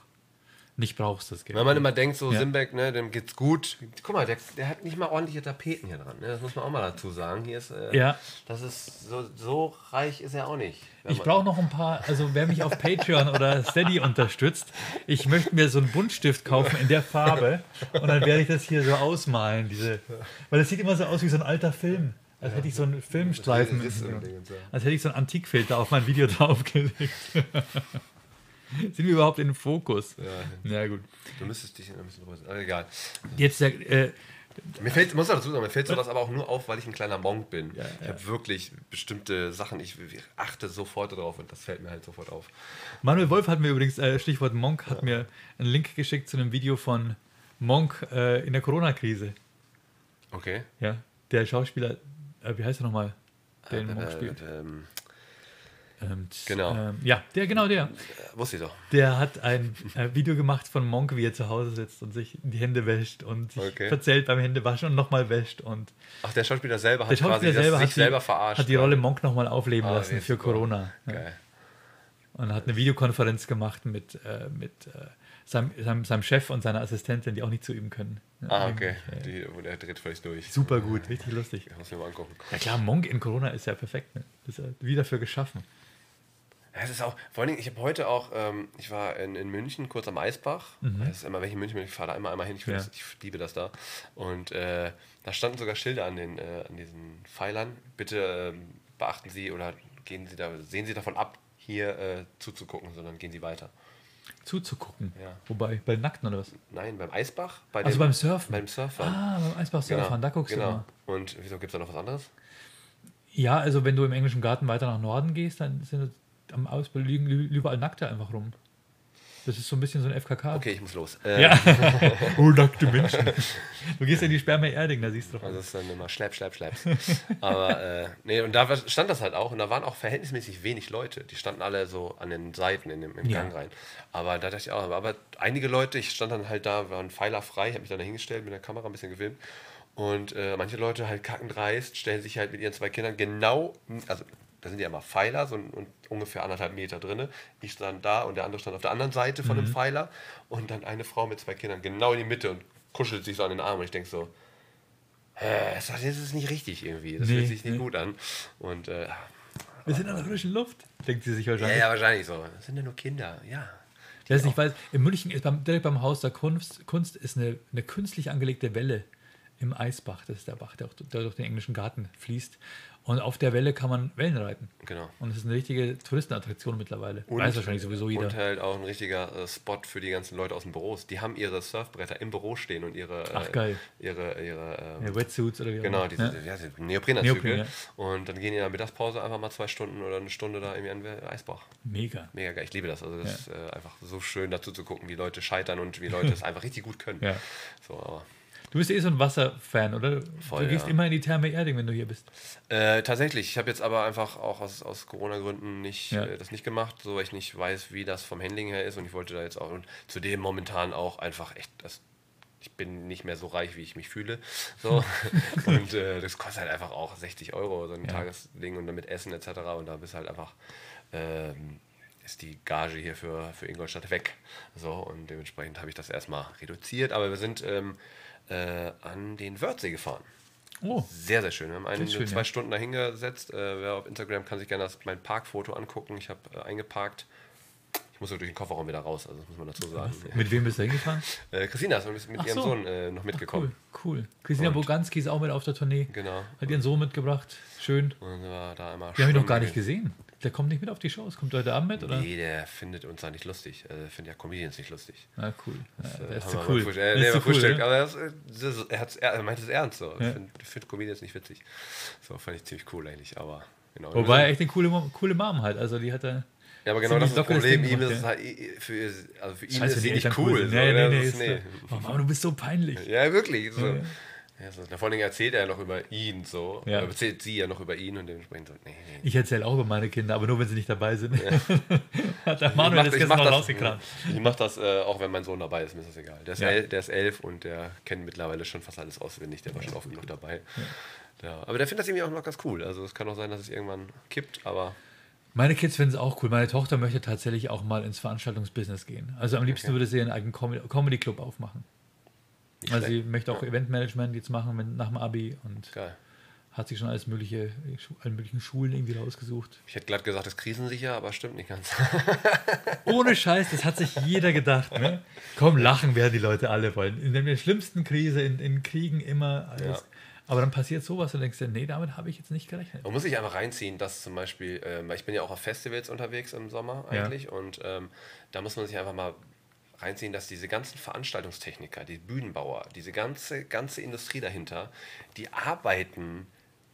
nicht brauchst, das Geld. Wenn man immer denkt, so Ja. Simbeck, ne, dem geht's gut. Guck mal, der, der hat nicht mal ordentliche Tapeten hier dran. Ne? Das muss man auch mal dazu sagen. Hier ist, äh, Ja. das ist so, so reich ist er auch nicht. Ich brauche noch ein paar, also wer mich auf Patreon oder Steady unterstützt, ich möchte mir so einen Buntstift kaufen in der Farbe und dann werde ich das hier so ausmalen, diese, weil das sieht immer so aus wie so ein alter Film. Als hätte ich so einen Filmstreifen, ja. als hätte ich so einen Antikfilter auf mein Video *laughs* draufgelegt. *laughs* Sind wir überhaupt in Fokus? Ja, Ja, gut. du müsstest dich ein bisschen drüber Aber egal. Jetzt der, äh, Mir fällt, muss dazu sagen, mir fällt sowas aber auch nur auf, weil ich ein kleiner Monk bin. Ja, ich habe wirklich bestimmte Sachen, ich, ich achte sofort darauf und das fällt mir halt sofort auf. Manuel Wolf hat mir übrigens, äh, Stichwort Monk, hat mir einen Link geschickt zu einem Video von Monk äh, in der Corona-Krise. Okay. Ja, der Schauspieler, äh, wie heißt er nochmal? Der den Monk spielt. ähm, Ähm, genau. Ähm, ja, der, genau der. äh, wusste ich doch. Der hat ein äh, Video gemacht von Monk, wie er zu Hause sitzt und sich die Hände wäscht und sich Okay. verzählt beim Händewaschen und nochmal wäscht. Und Ach, der Schauspieler selber hat der Schauspieler quasi selber sich hat die, selber verarscht. hat die Rolle Monk nochmal aufleben Ah, lassen für. Corona. Ja. Geil. Und hat eine Videokonferenz gemacht mit, äh, mit äh, seinem, seinem, seinem Chef und seiner Assistentin, die auch nicht zu ihm können. Ah, okay. äh, Die, und er dreht völlig durch. Super gut, richtig lustig. Ich muss mir mal angucken. Ja klar, Monk in Corona ist ja perfekt. Ne? Das ist ja wie dafür geschaffen. Ja, es ist auch, vor allen Dingen, ich habe heute auch, ähm, ich war in, in München, kurz am Eisbach. Das ist immer, wenn ich in München bin, ich fahre da immer einmal hin, ich, Mhm. Ja. das, ich liebe das da. Und äh, da standen sogar Schilder an, den, äh, an diesen Pfeilern. Bitte ähm, beachten Sie oder gehen Sie da, sehen Sie davon ab, hier äh, zuzugucken, sondern gehen Sie weiter. Zuzugucken. Ja. Wobei, bei Nackten oder was? Nein, beim Eisbach? Bei Also dem- beim Surfen. Beim Surfen. Ah, beim Eisbach surfen, da guckst du genau. immer. Und wieso gibt es da noch was anderes? Ja, also wenn du im englischen Garten weiter nach Norden gehst, dann sind am Ausbau liegen überall Nackte einfach rum. Das ist so ein bisschen so ein FKK. Okay, ich muss los. Äh, Ja. *laughs* oh, nackte Menschen. Du gehst in die Sperma Erding, da siehst du doch. Also das ist dann immer schlepp, schlepp, schlepp. Aber äh, nee, und da stand das halt auch und da waren auch verhältnismäßig wenig Leute. Die standen alle so an den Seiten in dem, im Ja. Gang rein. Aber da dachte ich auch, aber, einige Leute, ich stand dann halt da, waren Pfeiler frei, habe mich dann da hingestellt mit der Kamera ein bisschen gefilmt. Und äh, manche Leute halt kackendreist, stellen sich halt mit ihren zwei Kindern genau, also da sind ja immer Pfeiler, so ein, und ungefähr anderthalb Meter drin. Ich stand da und der andere stand auf der anderen Seite von Mhm. dem Pfeiler und dann eine Frau mit zwei Kindern genau in die Mitte und kuschelt sich so an den Arm. Und ich denke so, Hä, das ist nicht richtig irgendwie. Das Nee, fühlt sich nicht nee. gut an. Und äh, Wir sind an der frischen Luft, denkt sie sich ja, wahrscheinlich. ja, wahrscheinlich so. Das sind ja nur Kinder, ja. Wer es nicht weiß, in München ist beim, direkt beim Haus der Kunst, Kunst ist eine, eine künstlich angelegte Welle im Eisbach. Das ist der Bach, der, auch, der durch den englischen Garten fließt. Und auf der Welle kann man Wellen reiten. Genau. Und es ist eine richtige Touristenattraktion mittlerweile. Weiß wahrscheinlich sowieso jeder. Und halt auch ein richtiger äh, Spot für die ganzen Leute aus den Büros. Die haben ihre Surfbretter im Büro stehen und ihre, äh, Ach, geil. ihre, ihre ähm, Ja, Wetsuits oder wie auch Genau, immer. diese Ja. ja. diese Neoprenanzüge. Neopren, ja. Und dann gehen die in der Mittagspause einfach mal zwei Stunden oder eine Stunde da irgendwie an den Eisbach. Mega. Mega geil. Ich liebe das. Also das ist äh, einfach so schön dazu zu gucken, wie Leute scheitern und wie Leute *laughs* es einfach richtig gut können. Ja. So, aber Du bist eh so ein Wasserfan, oder? Voll, du gehst ja. immer in die Therme Erding, wenn du hier bist. Äh, tatsächlich, ich habe jetzt aber einfach auch aus, aus Corona-Gründen nicht, Ja. äh, das nicht gemacht, so weil ich nicht weiß, wie das vom Handling her ist und ich wollte da jetzt auch und zudem momentan auch einfach echt das ich bin nicht mehr so reich, wie ich mich fühle. So. *laughs* und äh, das kostet halt einfach auch 60 Euro, so ein Ja. Tagesding und damit Essen etc. Und da bist halt einfach, ähm, ist die Gage hier für, für Ingolstadt weg. So, und dementsprechend habe ich das erstmal reduziert. Aber wir sind ähm, äh, an den Wörthsee gefahren. Oh, Sehr, sehr schön. Wir haben eine, schön, zwei ja. Stunden da hingesetzt. Äh, wer auf Instagram kann sich gerne das, mein Parkfoto angucken. Ich habe äh, eingeparkt. Ich muss durch den Kofferraum wieder raus, also das muss man dazu sagen. mit wem bist du hingefahren? Äh, Christina ist mit, mit Ach ihrem so. Sohn äh, noch mitgekommen. Cool, cool. Christina Und- Boganski ist auch mit auf der Tournee. Genau. Hat ihren Sohn mitgebracht. Schön. Und wir da einmal Die habe ich noch gar nicht gesehen. Der kommt nicht mit auf die Shows. Kommt heute Abend mit, oder? Nee, der findet uns da nicht lustig. Also, der findet ja Comedians nicht lustig. Na, cool. Ja, Äh, der ist zu cool. mal Äh, nee, ist zu cool, ja. Aber das, das, er, hat's, er meint es ernst so. Ja. Ich finde find Comedians nicht witzig. So, fand ich ziemlich cool eigentlich. Aber genau. Wobei er echt eine coole, Mom- coole Mom hat. Also die hat er. Ja, aber genau das ist das Problem. Ihm ist es ja. halt, für, also für ihn Scheiße, ist sie nicht Eltern cool. sind. so, Nee, nee, ne? nee. Das nee. Oh, *laughs* Mama, du bist so peinlich. Ja, wirklich. So. Ja, Ja, ja. so. Vor Dingen erzählt er ja noch über ihn so. Ja. Erzählt sie ja noch über ihn und dementsprechend so, nee, nee. Ich erzähle auch über meine Kinder, aber nur wenn sie nicht dabei sind. *laughs* hat der Ich Manuel mach- das ich gestern noch rausgekramt. Ich mache das, äh, auch wenn mein Sohn dabei ist, mir ist das egal. Der ist, Ja. el, der ist elf und der kennt mittlerweile schon fast alles auswendig. Der war schon oft genug dabei. Ja. Aber der findet das irgendwie auch noch ganz cool. Also es kann auch sein, dass es irgendwann kippt, aber Meine Kids finden es auch cool. Meine Tochter möchte tatsächlich auch mal ins Veranstaltungsbusiness gehen. Also am liebsten Okay. würde sie einen eigenen Com Comedy Club aufmachen. Nicht Also sie möchte auch Eventmanagement jetzt machen mit, nach dem Abi und Geil. hat sich schon alles mögliche, alle möglichen Schulen irgendwie rausgesucht. Ich hätte glatt gesagt, das ist krisensicher, aber stimmt nicht ganz. *laughs* Ohne Scheiß, das hat sich jeder gedacht. Ne? Komm, lachen werden die Leute alle wollen. In der schlimmsten Krise, in, in Kriegen immer alles. Ja. Aber dann passiert sowas und denkst dir, nee, damit habe ich jetzt nicht gerechnet. Man muss sich einfach reinziehen, dass zum Beispiel, ähm, weil ich bin ja auch auf Festivals unterwegs im Sommer Ja. eigentlich und ähm, da muss man sich einfach mal reinziehen, dass diese ganzen Veranstaltungstechniker, die Bühnenbauer, diese ganze, ganze Industrie dahinter, die arbeiten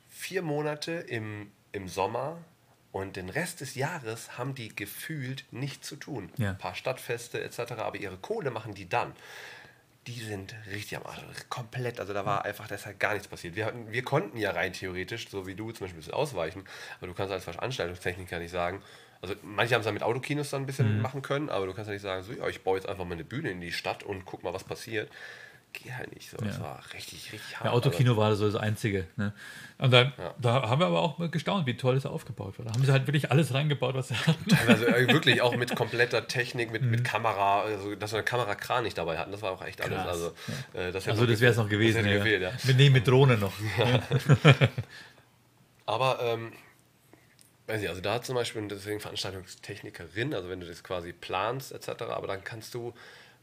vier Monate im, im Sommer und den Rest des Jahres haben die gefühlt nichts zu tun. Ja. Ein paar Stadtfeste etc., aber ihre Kohle machen die dann. Die sind richtig am Arsch. Komplett. Also da war einfach, da ist halt gar nichts passiert. Wir, hatten, wir konnten ja rein theoretisch, so wie du zum Beispiel, ein bisschen ausweichen, aber du kannst als Veranstaltungstechniker nicht sagen, also manche haben es dann mit Autokinos dann ein bisschen Mhm. machen können, aber du kannst ja nicht sagen, so, ja, ich baue jetzt einfach mal eine Bühne in die Stadt und guck mal, was passiert. Geht halt nicht so. Das Ja. war richtig, richtig hart. Ja, Autokino war so das Einzige. Ne? Und dann, Ja. da haben wir aber auch gestaunt, wie toll es aufgebaut war. Da haben sie halt wirklich alles reingebaut, was sie hatten. Also äh, wirklich auch mit *laughs* kompletter Technik, mit, mit Kamera, also dass wir eine Kamerakran nicht dabei hatten, das war auch echt alles. Krass, Also, äh, das Also das wäre es noch gewesen. Das ja. gefehlt, ja. Mit, nee, mit Drohne noch. *laughs* Aber, ähm, weiß ich, also da zum Beispiel deswegen Veranstaltungstechnikerin, also wenn du das quasi planst etc., aber dann kannst du,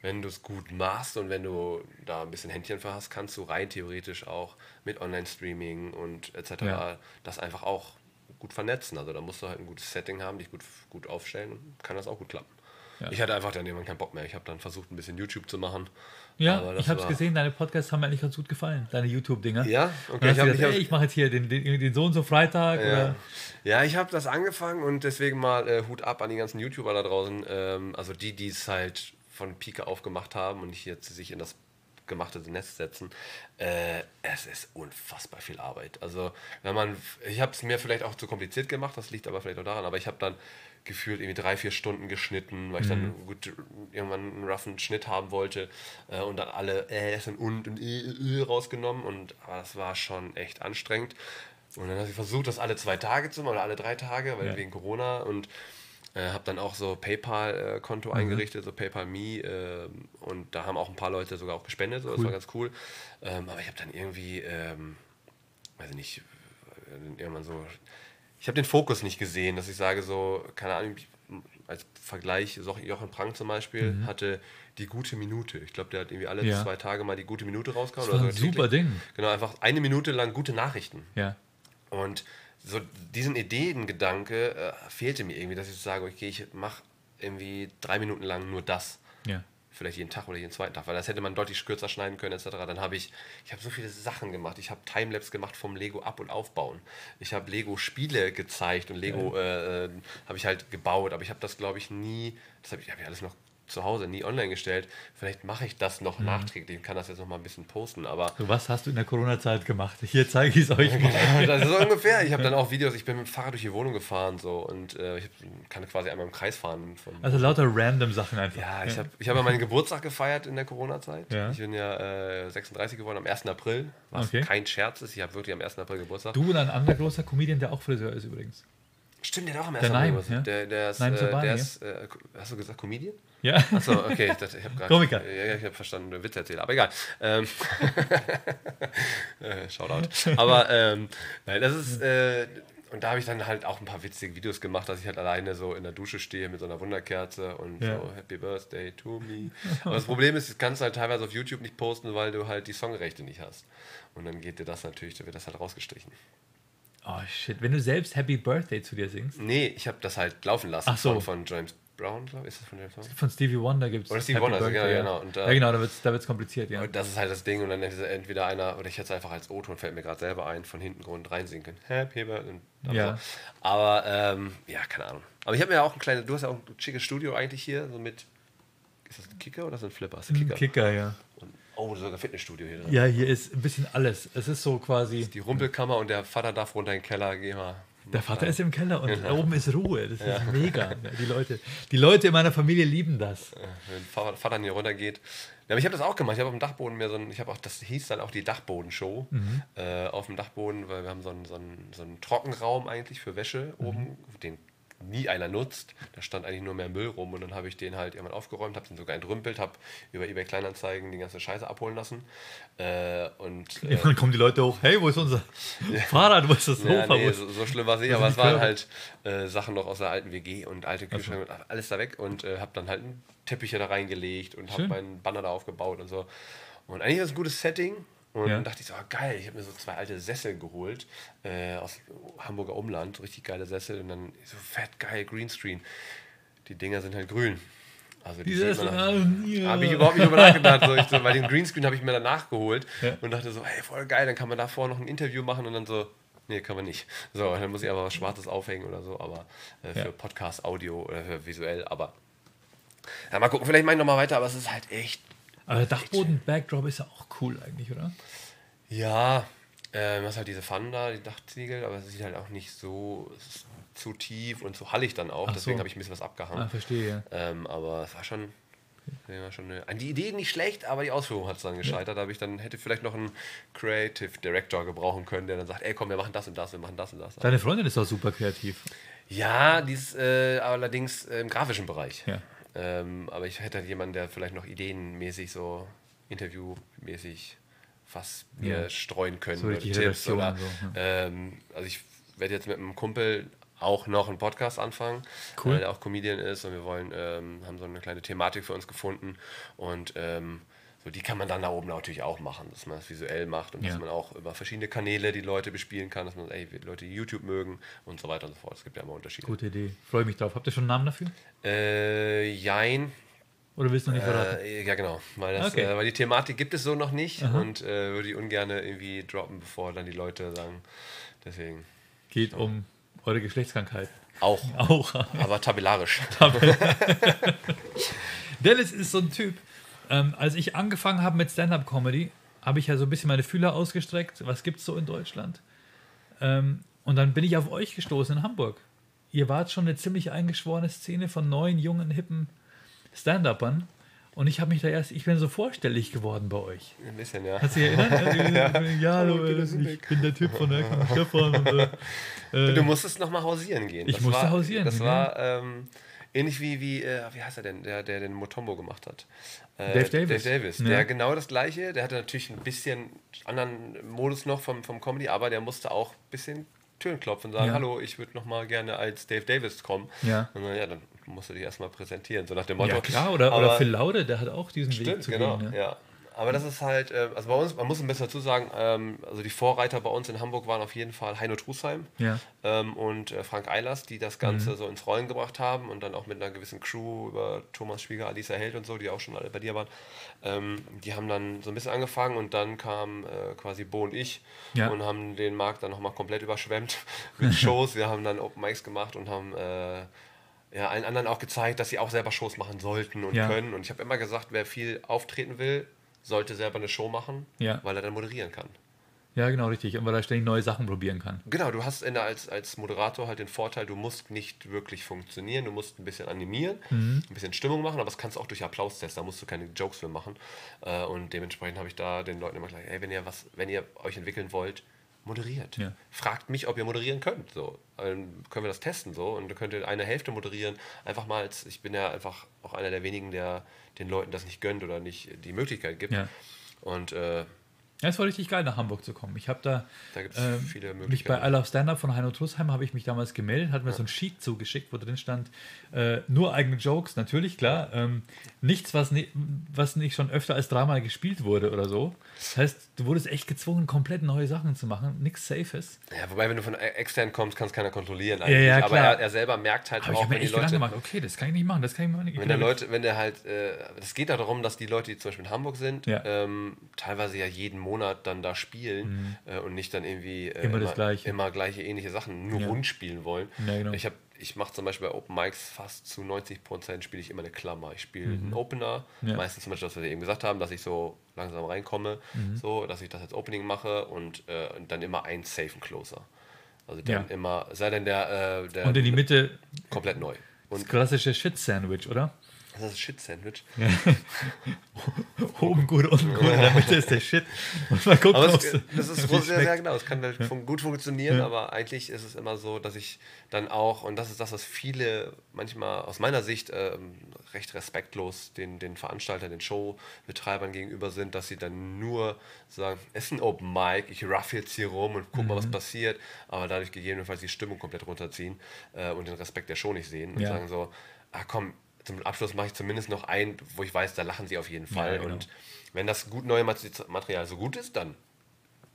wenn du es gut machst und wenn du da ein bisschen Händchen für hast, kannst du rein theoretisch auch mit Online-Streaming und etc. Ja. das einfach auch gut vernetzen. Also da musst du halt ein gutes Setting haben, dich gut, gut aufstellen und kann das auch gut klappen. Ja. Ich hatte einfach dann irgendwann keinen Bock mehr. Ich habe dann versucht, ein bisschen YouTube zu machen. Ja, ich habe es gesehen, deine Podcasts haben mir eigentlich ganz gut gefallen, deine YouTube-Dinger. Ja, okay. Ich gesagt, ich ey, ich mache jetzt hier den, den, den so und so Freitag. Ja, ja ich habe das angefangen und deswegen mal äh, Hut ab an die ganzen YouTuber da draußen. Ähm, also die, die es halt von Pike aufgemacht haben und nicht jetzt sich in das gemachte Nest setzen. Äh, es ist unfassbar viel Arbeit. Also wenn man, ich habe es mir vielleicht auch zu kompliziert gemacht, das liegt aber vielleicht auch daran, aber ich habe dann gefühlt irgendwie drei, vier Stunden geschnitten, weil ich dann gut irgendwann einen roughen Schnitt haben wollte äh, und dann alle Äs und und Ö, Ö rausgenommen und aber das war schon echt anstrengend. Und dann habe ich versucht, das alle zwei Tage zu machen oder alle drei Tage, weil Ja. wegen Corona und äh, habe dann auch so PayPal-Konto Mhm. eingerichtet, so PayPal.me äh, und da haben auch ein paar Leute sogar auch gespendet, so, das Cool. war ganz cool. Ähm, aber ich habe dann irgendwie, ähm, weiß ich nicht, äh, irgendwann so, ich habe den Fokus nicht gesehen, dass ich sage so, keine Ahnung, ich- als Vergleich, so Jochen Prank zum Beispiel hatte die gute Minute. Ich glaube, der hat irgendwie alle Mhm. Ja. zwei Tage mal die gute Minute rausgehauen. Das war ein super täglich. Ding. Genau, einfach eine Minute lang gute Nachrichten. ja. Und so diesen Ideengedanke äh, fehlte mir irgendwie, dass ich sage, okay, ich mache irgendwie drei Minuten lang nur das. ja. Vielleicht jeden Tag oder jeden zweiten Tag, weil das hätte man deutlich kürzer schneiden können, etc. Dann habe ich, ich habe so viele Sachen gemacht. Ich habe Timelapse gemacht vom Lego ab- und aufbauen. Ich habe Lego-Spiele gezeigt und Lego äh, äh, habe ich halt gebaut, aber ich habe das, glaube ich, nie, das habe ich, hab ich alles noch zu Hause nie online gestellt. Vielleicht mache ich das noch nachträglich und kann das jetzt noch mal ein bisschen posten. Aber So, was hast du in der Corona-Zeit gemacht? Hier zeige ich es euch *laughs* mal. das ist so ungefähr. Ich habe dann *laughs* auch Videos, ich bin mit dem Fahrrad durch die Wohnung gefahren so und äh, ich kann quasi einmal im Kreis fahren. Von, Also lauter random Sachen einfach. ja, ich habe ich hab ja meinen Geburtstag gefeiert in der Corona-Zeit. Ja. Ich bin ja äh, 36 geworden am 1. April, was Okay. kein Scherz ist. Ich habe wirklich am 1. April Geburtstag. Du und ein anderer großer Comedian, der auch Friseur ist übrigens. Stimmt, der hat auch am 1. Der April Naim, Geburtstag. ja. Der, der ist, Naim äh, Sobani, der ist äh, hast du gesagt Comedian? Ja. Achso, okay, das, ich habe gerade. Komiker. Ja, ich habe verstanden, einen Witz erzählt, aber egal. Ähm, *laughs* äh, Shoutout. Aber ähm, nein, das ist. Äh, und da habe ich dann halt auch ein paar witzige Videos gemacht, dass ich halt alleine so in der Dusche stehe mit so einer Wunderkerze und Ja. so Happy Birthday to me. Aber das Problem ist, das kannst du halt teilweise auf YouTube nicht posten, weil du halt die Songrechte nicht hast. Und dann geht dir das natürlich, dann wird das halt rausgestrichen. Oh shit, wenn du selbst Happy Birthday zu dir singst. Nee, ich habe das halt laufen lassen Ach so. von, von James Brown, glaube ich. Ist das von James Brown? Von Stevie Wonder gibt es. Oder Stevie Wonder, also genau, genau. Und, äh, ja, genau, da wird es da wird's kompliziert, ja. Und das ist halt das Ding und dann entweder einer, oder ich hätte es einfach als O-Ton, fällt mir gerade selber ein, von hinten Grund reinsingen können. Happy Birthday. und Ja. so. Aber, ähm, ja, keine Ahnung. Aber ich habe mir ja auch ein kleines, du hast ja auch ein schickes Studio eigentlich hier, so mit, ist das ein Kicker oder ist das ein Flipper? Das ist ein Kicker. Kicker, ja. Oh, sogar Fitnessstudio hier drin. Ja, hier ist ein bisschen alles. Es ist so quasi. Die Rumpelkammer und der Vater darf runter in den Keller, geh mal. Der Vater ist im Keller und Genau. oben ist Ruhe. Das ist mega. Ja, Die Leute, die Leute in meiner Familie lieben das. wenn Vater Vater hier runter geht. Ja, aber ich habe das auch gemacht. Ich habe auf dem Dachboden mir so ein, ich habe auch, das hieß dann auch die Dachbodenshow Mhm. äh, auf dem Dachboden, weil wir haben so einen, so einen, so einen Trockenraum eigentlich für Wäsche Mhm. oben, den nie einer nutzt. Da stand eigentlich nur mehr Müll rum und dann habe ich den halt irgendwann aufgeräumt, habe den sogar entrümpelt, habe über eBay Kleinanzeigen die ganze Scheiße abholen lassen. Äh, und äh, Irgendwann kommen die Leute hoch. Hey, wo ist unser Fahrrad? Wo ist das Sofa? *laughs* ja, Wo nee, ist- so, so schlimm war es nicht, aber es waren halt äh, Sachen noch aus der alten WG und alte Kühlschränke und alles da weg und äh, habe dann halt einen Teppich da reingelegt und habe meinen Banner da aufgebaut und so. Und eigentlich war es ein gutes Setting. Und Ja. dann dachte ich so, ah, geil, ich habe mir so zwei alte Sessel geholt äh, aus Hamburger Umland, richtig geile Sessel und dann so fett geil, Greenscreen. Die Dinger sind halt grün. Also Die dann- ja. habe ich überhaupt nicht drüber nachgedacht. So, ich so, weil den Greenscreen habe ich mir danach geholt Ja. und dachte so, hey, voll geil, dann kann man davor noch ein Interview machen und dann so, nee, kann man nicht. So, dann muss ich aber was Schwarzes aufhängen oder so, aber äh, für Ja. Podcast, Audio oder für visuell, aber ja, mal gucken, vielleicht mache ich nochmal weiter, aber es ist halt echt, Aber der Dachboden-Backdrop ist ja auch cool eigentlich, oder? ja, ähm, hast halt diese Pfannen da, die Dachziegel, aber es sieht halt auch nicht so zu tief und zu hallig dann auch, Ach deswegen so. habe ich ein bisschen was abgehangen. Ah, verstehe, ja. Ähm, aber es war schon, ja, schon eine, die Idee nicht schlecht, aber die Ausführung hat es dann gescheitert. Da habe ich dann hätte vielleicht noch einen Creative Director gebrauchen können, der dann sagt, ey komm, wir machen das und das, wir machen das und das. Deine Freundin ist auch super kreativ. Ja, die ist äh, allerdings im grafischen Bereich. Ja. Ähm, aber ich hätte halt jemanden, der vielleicht noch ideenmäßig so interviewmäßig was mir Ja. streuen können So oder Tipps Redaktion oder so, ähm, also ich werde jetzt mit einem Kumpel auch noch einen Podcast anfangen, Cool. äh, der auch Comedian ist und wir wollen ähm, haben so eine kleine Thematik für uns gefunden und ähm, so die kann man dann da oben natürlich auch machen, dass man das visuell macht und Ja. dass man auch über verschiedene Kanäle die Leute bespielen kann, dass man ey, Leute die YouTube mögen und so weiter und so fort. Es gibt ja immer Unterschiede. Gute Idee. Freue mich drauf. Habt ihr schon einen Namen dafür? Äh, jein. Oder willst du noch nicht verraten? Äh, ja, genau. Weil, das, Okay. äh, weil die Thematik gibt es so noch nicht und äh, würde ich ungern irgendwie droppen, bevor dann die Leute sagen. Deswegen. Geht um eure Geschlechtskrankheit. Auch. *laughs* Auch. Aber tabellarisch. *laughs* *laughs* Dennis ist so ein Typ. Ähm, als ich angefangen habe mit Stand-Up-Comedy, habe ich ja so ein bisschen meine Fühler ausgestreckt. Was gibt es so in Deutschland? Ähm, und dann bin ich auf euch gestoßen in Hamburg. Ihr wart schon eine ziemlich eingeschworene Szene von neuen, jungen, hippen Stand-Uppern. Und ich habe mich da erst, ich bin so vorstellig geworden bei euch. Ein bisschen, ja. Kannst *laughs* du dich erinnern? ja, hallo, Hallo, äh, ich bin der Typ von der Stefan. Und, äh, *laughs* äh, Du musstest nochmal hausieren gehen. Ich Das musste war, hausieren Das gehen, war ähm, ähnlich wie, wie äh, wie heißt er denn, der, der den Motombo gemacht hat. Äh, Dave Davis. Dave Davis. Ja. Der genau das gleiche. Der hatte natürlich ein bisschen anderen Modus noch vom, vom Comedy, aber der musste auch ein bisschen Türen klopfen und sagen, Ja. hallo, ich würde nochmal gerne als Dave Davis kommen. Ja. Und dann, ja, dann musst du dich erstmal präsentieren, so nach dem Motto. ja, klar, oder, Aber- oder Phil Laude, der hat auch diesen Weg Stimmt, zu genau. gehen. Ja. Ja. Aber das ist halt, äh, also bei uns, man muss ein bisschen dazu sagen, ähm, also die Vorreiter bei uns in Hamburg waren auf jeden Fall Heino Trusheim Ja. ähm, und äh, Frank Eilers, die das Ganze so ins Rollen gebracht haben und dann auch mit einer gewissen Crew über Thomas Schwieger, Alisa Held und so, die auch schon alle bei dir waren. Ähm, die haben dann so ein bisschen angefangen und dann kam äh, quasi Bo und ich Ja. und haben den Markt dann nochmal komplett überschwemmt *laughs* mit Shows. Wir haben dann Open Mics gemacht und haben ja, allen anderen auch gezeigt, dass sie auch selber Shows machen sollten und Ja. können. Und ich habe immer gesagt, wer viel auftreten will, sollte selber eine Show machen, Ja. weil er dann moderieren kann. Ja, genau, richtig. Und weil er ständig neue Sachen probieren kann. Genau, du hast in der, als, als Moderator halt den Vorteil, du musst nicht wirklich funktionieren, du musst ein bisschen animieren, Mhm. ein bisschen Stimmung machen, aber das kannst du auch durch Applaus testen, da musst du keine Jokes für machen. Äh, Und dementsprechend habe ich da den Leuten immer gesagt, ey, wenn ihr was, wenn ihr euch entwickeln wollt, moderiert. Ja. Fragt mich, ob ihr moderieren könnt. So. Dann können wir das testen so und dann könnt ihr eine Hälfte moderieren. Einfach mal als, ich bin ja einfach auch einer der wenigen, der den Leuten das nicht gönnt oder nicht die Möglichkeit gibt. Ja. Und äh, Ja, es war richtig geil, nach Hamburg zu kommen. Ich habe da, Da gibt's ähm, viele mich bei I Love Stand-Up von Heino Trussheim habe ich mich damals gemeldet, hat mir so ein Sheet zugeschickt, wo drin stand, äh, nur eigene Jokes, natürlich, klar. Ähm, nichts, was, ni was nicht schon öfter als dreimal gespielt wurde oder so. Das heißt, du wurdest echt gezwungen, komplett neue Sachen zu machen, nichts Safes. Ja, wobei, wenn du von e- extern kommst, kann es keiner kontrollieren. Ja, ja, Aber er, er selber merkt halt Aber ich auch, habe mir wenn die Leute. gemacht, okay, das kann ich nicht machen, das kann ich mal nicht. Ich Wenn der Leute, wenn der halt, äh, es geht darum, dass die Leute, die zum Beispiel in Hamburg sind, Ja. ähm, teilweise ja jeden Monat dann da spielen äh, und nicht dann irgendwie äh, Mhm. Immer das Gleiche. immer gleiche ähnliche Sachen nur Ja. rund spielen wollen. Ja, genau. Ich habe, ich mache zum Beispiel bei Open Mics fast zu 90 Prozent spiele ich immer eine Klammer. Ich spiele Mhm. einen Opener, Ja. meistens zum Beispiel, was wir eben gesagt haben, dass ich so langsam reinkomme, Mhm. so, dass ich das als Opening mache und, äh, und dann immer einen safen Closer. Also dann Ja. immer, sei denn der, äh, der Und in die Mitte komplett neu. das Und klassische Shit-Sandwich, oder? Das ist Shit-Sandwich. *laughs* Oben gut, unten gut, in der Mitte ist der Shit. Und man guckt, Aber es, das ist sehr, sehr genau. Es kann halt gut funktionieren, aber eigentlich ist es immer so, dass ich dann auch, und das ist das, was viele manchmal aus meiner Sicht ähm, recht respektlos den, den Veranstaltern, den Showbetreibern gegenüber sind, dass sie dann nur sagen, es ist ein Open Mic, ich raff jetzt hier rum und guck mal, Mhm. was passiert, aber dadurch gegebenenfalls die Stimmung komplett runterziehen äh, und den Respekt der Show nicht sehen und Ja. sagen so, ah komm, zum Abschluss mache ich zumindest noch einen, wo ich weiß, da lachen sie auf jeden Fall. genau. Und wenn das gut neue Mate- Material so gut ist, dann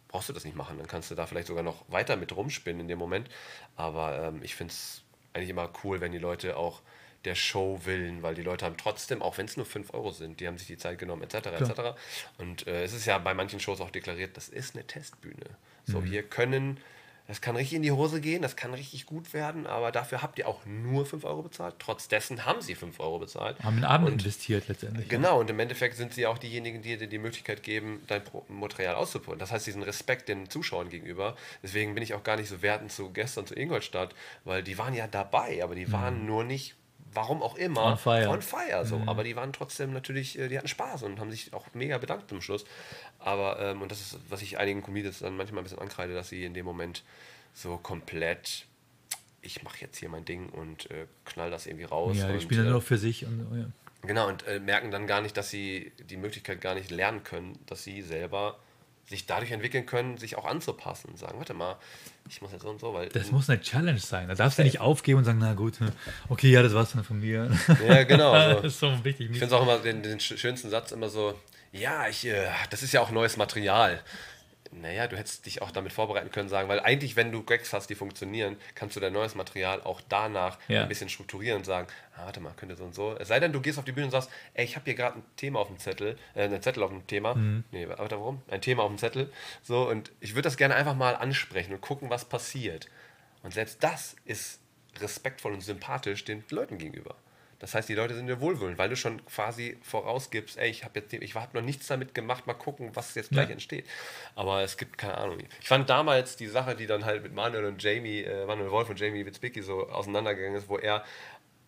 brauchst du das nicht machen. Dann kannst du da vielleicht sogar noch weiter mit rumspinnen in dem Moment. Aber ähm, ich finde es eigentlich immer cool, wenn die Leute auch der Show willen, weil die Leute haben trotzdem, auch wenn es nur 5 Euro sind, die haben sich die Zeit genommen, etc. etc. Und äh, es ist ja bei manchen Shows auch deklariert, das ist eine Testbühne. So, Mhm. wir können, das kann richtig in die Hose gehen, das kann richtig gut werden, aber dafür habt ihr auch nur 5 Euro bezahlt. Trotz dessen haben sie 5 Euro bezahlt. Haben einen Abend Und- investiert letztendlich. Genau, und im Endeffekt sind sie auch diejenigen, die dir die Möglichkeit geben, dein Material auszuprobieren. Das heißt, diesen Respekt den Zuschauern gegenüber. Deswegen bin ich auch gar nicht so wertend zu gestern zu Ingolstadt, weil die waren ja dabei, aber die waren nur nicht, warum auch immer, Mhm. On fire. Mhm. on fire so. Aber die waren trotzdem natürlich, äh, die hatten Spaß und haben sich auch mega bedankt zum Schluss. Aber, ähm, und das ist, was ich einigen Comedians dann manchmal ein bisschen ankreide, dass sie in dem Moment so komplett, ich mache jetzt hier mein Ding und äh, knall das irgendwie raus. Ja, die spielen dann äh, nur für sich. Und, oh ja. Genau, und äh, merken dann gar nicht, dass sie die Möglichkeit gar nicht lernen können, dass sie selber sich dadurch entwickeln können, sich auch anzupassen und sagen, warte mal, ich muss jetzt so und so, weil... Das muss eine Challenge sein. Da darfst du nicht aufgeben und sagen, na gut, okay, ja, das war's dann von mir. ja, genau. *laughs* das So. ist so richtig Ich finde es auch immer den, den sch- schönsten Satz immer so, ja, ich, äh, das ist ja auch neues Material. Naja, du hättest dich auch damit vorbereiten können, sagen, weil eigentlich, wenn du Gags hast, die funktionieren, kannst du dein neues Material auch danach Ja. ein bisschen strukturieren und sagen, ah, warte mal, könnte so und so. Es sei denn, du gehst auf die Bühne und sagst, ey, ich habe hier gerade ein Thema auf dem Zettel, äh, einen Zettel auf dem Thema. Mhm. Nee, warte, warum? Ein Thema auf dem Zettel. So, und ich würde das gerne einfach mal ansprechen und gucken, was passiert. Und selbst das ist respektvoll und sympathisch den Leuten gegenüber. Das heißt, die Leute sind dir wohlwollend, weil du schon quasi vorausgibst, ey, ich habe jetzt ich habe noch nichts damit gemacht, mal gucken, was jetzt gleich Ja. entsteht. Aber es gibt keine Ahnung. Ich fand damals die Sache, die dann halt mit Manuel und Jamie, äh, Manuel Wolf und Jamie Witzbicki so auseinandergegangen ist, wo er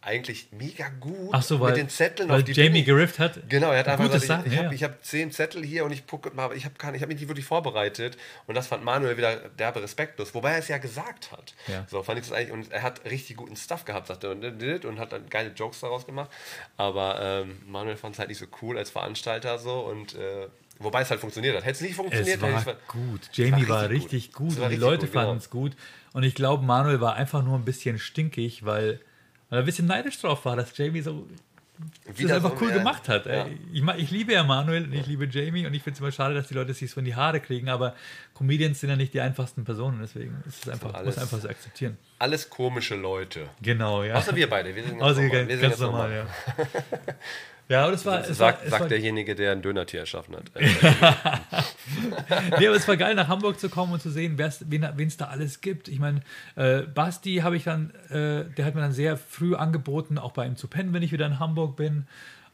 eigentlich mega gut Ach so, weil, mit den Zetteln weil auf die Jamie Bühne gerifft hat. Genau, er hat einfach gesagt, ich, Sachen, ich ja. habe ich hab zehn Zettel hier und ich gucke mal, ich habe ich hab mich nicht wirklich vorbereitet und das fand Manuel wieder derbe respektlos, wobei er es ja gesagt hat. Ja. So fand ich das eigentlich und er hat richtig guten Stuff gehabt, sagte er und, und hat dann geile Jokes daraus gemacht, aber ähm, Manuel fand es halt nicht so cool als Veranstalter so und äh, wobei es halt funktioniert hat. Hätte es nicht funktioniert, Es hätte war ich's- gut. Jamie war richtig richtig gut. gut, war und die richtig Leute gut, genau. fanden es gut. Und ich glaube, Manuel war einfach nur ein bisschen stinkig, weil, weil er ein bisschen neidisch drauf war, dass Jamie so das Wieder einfach so, cool gemacht hat. ja. Ich, ich liebe ja Manuel und ich liebe Jamie und ich finde es immer schade, dass die Leute sich so in die Haare kriegen, aber Comedians sind ja nicht die einfachsten Personen, deswegen ist es einfach, alles- muss einfach so akzeptieren. Alles komische Leute. Genau, ja. Außer wir beide. Wir sind *laughs* ganz Außer normal. ganz, Wir sind ganz ganz normal, normal. ja. *laughs* ja, aber das war, es war, Sagt, es sagt war derjenige, der ein Dönertier erschaffen hat. Äh, *laughs* nee, aber es war geil, nach Hamburg zu kommen und zu sehen, wen es da alles gibt. Ich meine, äh, Basti habe ich dann, äh, der hat mir dann sehr früh angeboten, auch bei ihm zu pennen, wenn ich wieder in Hamburg bin.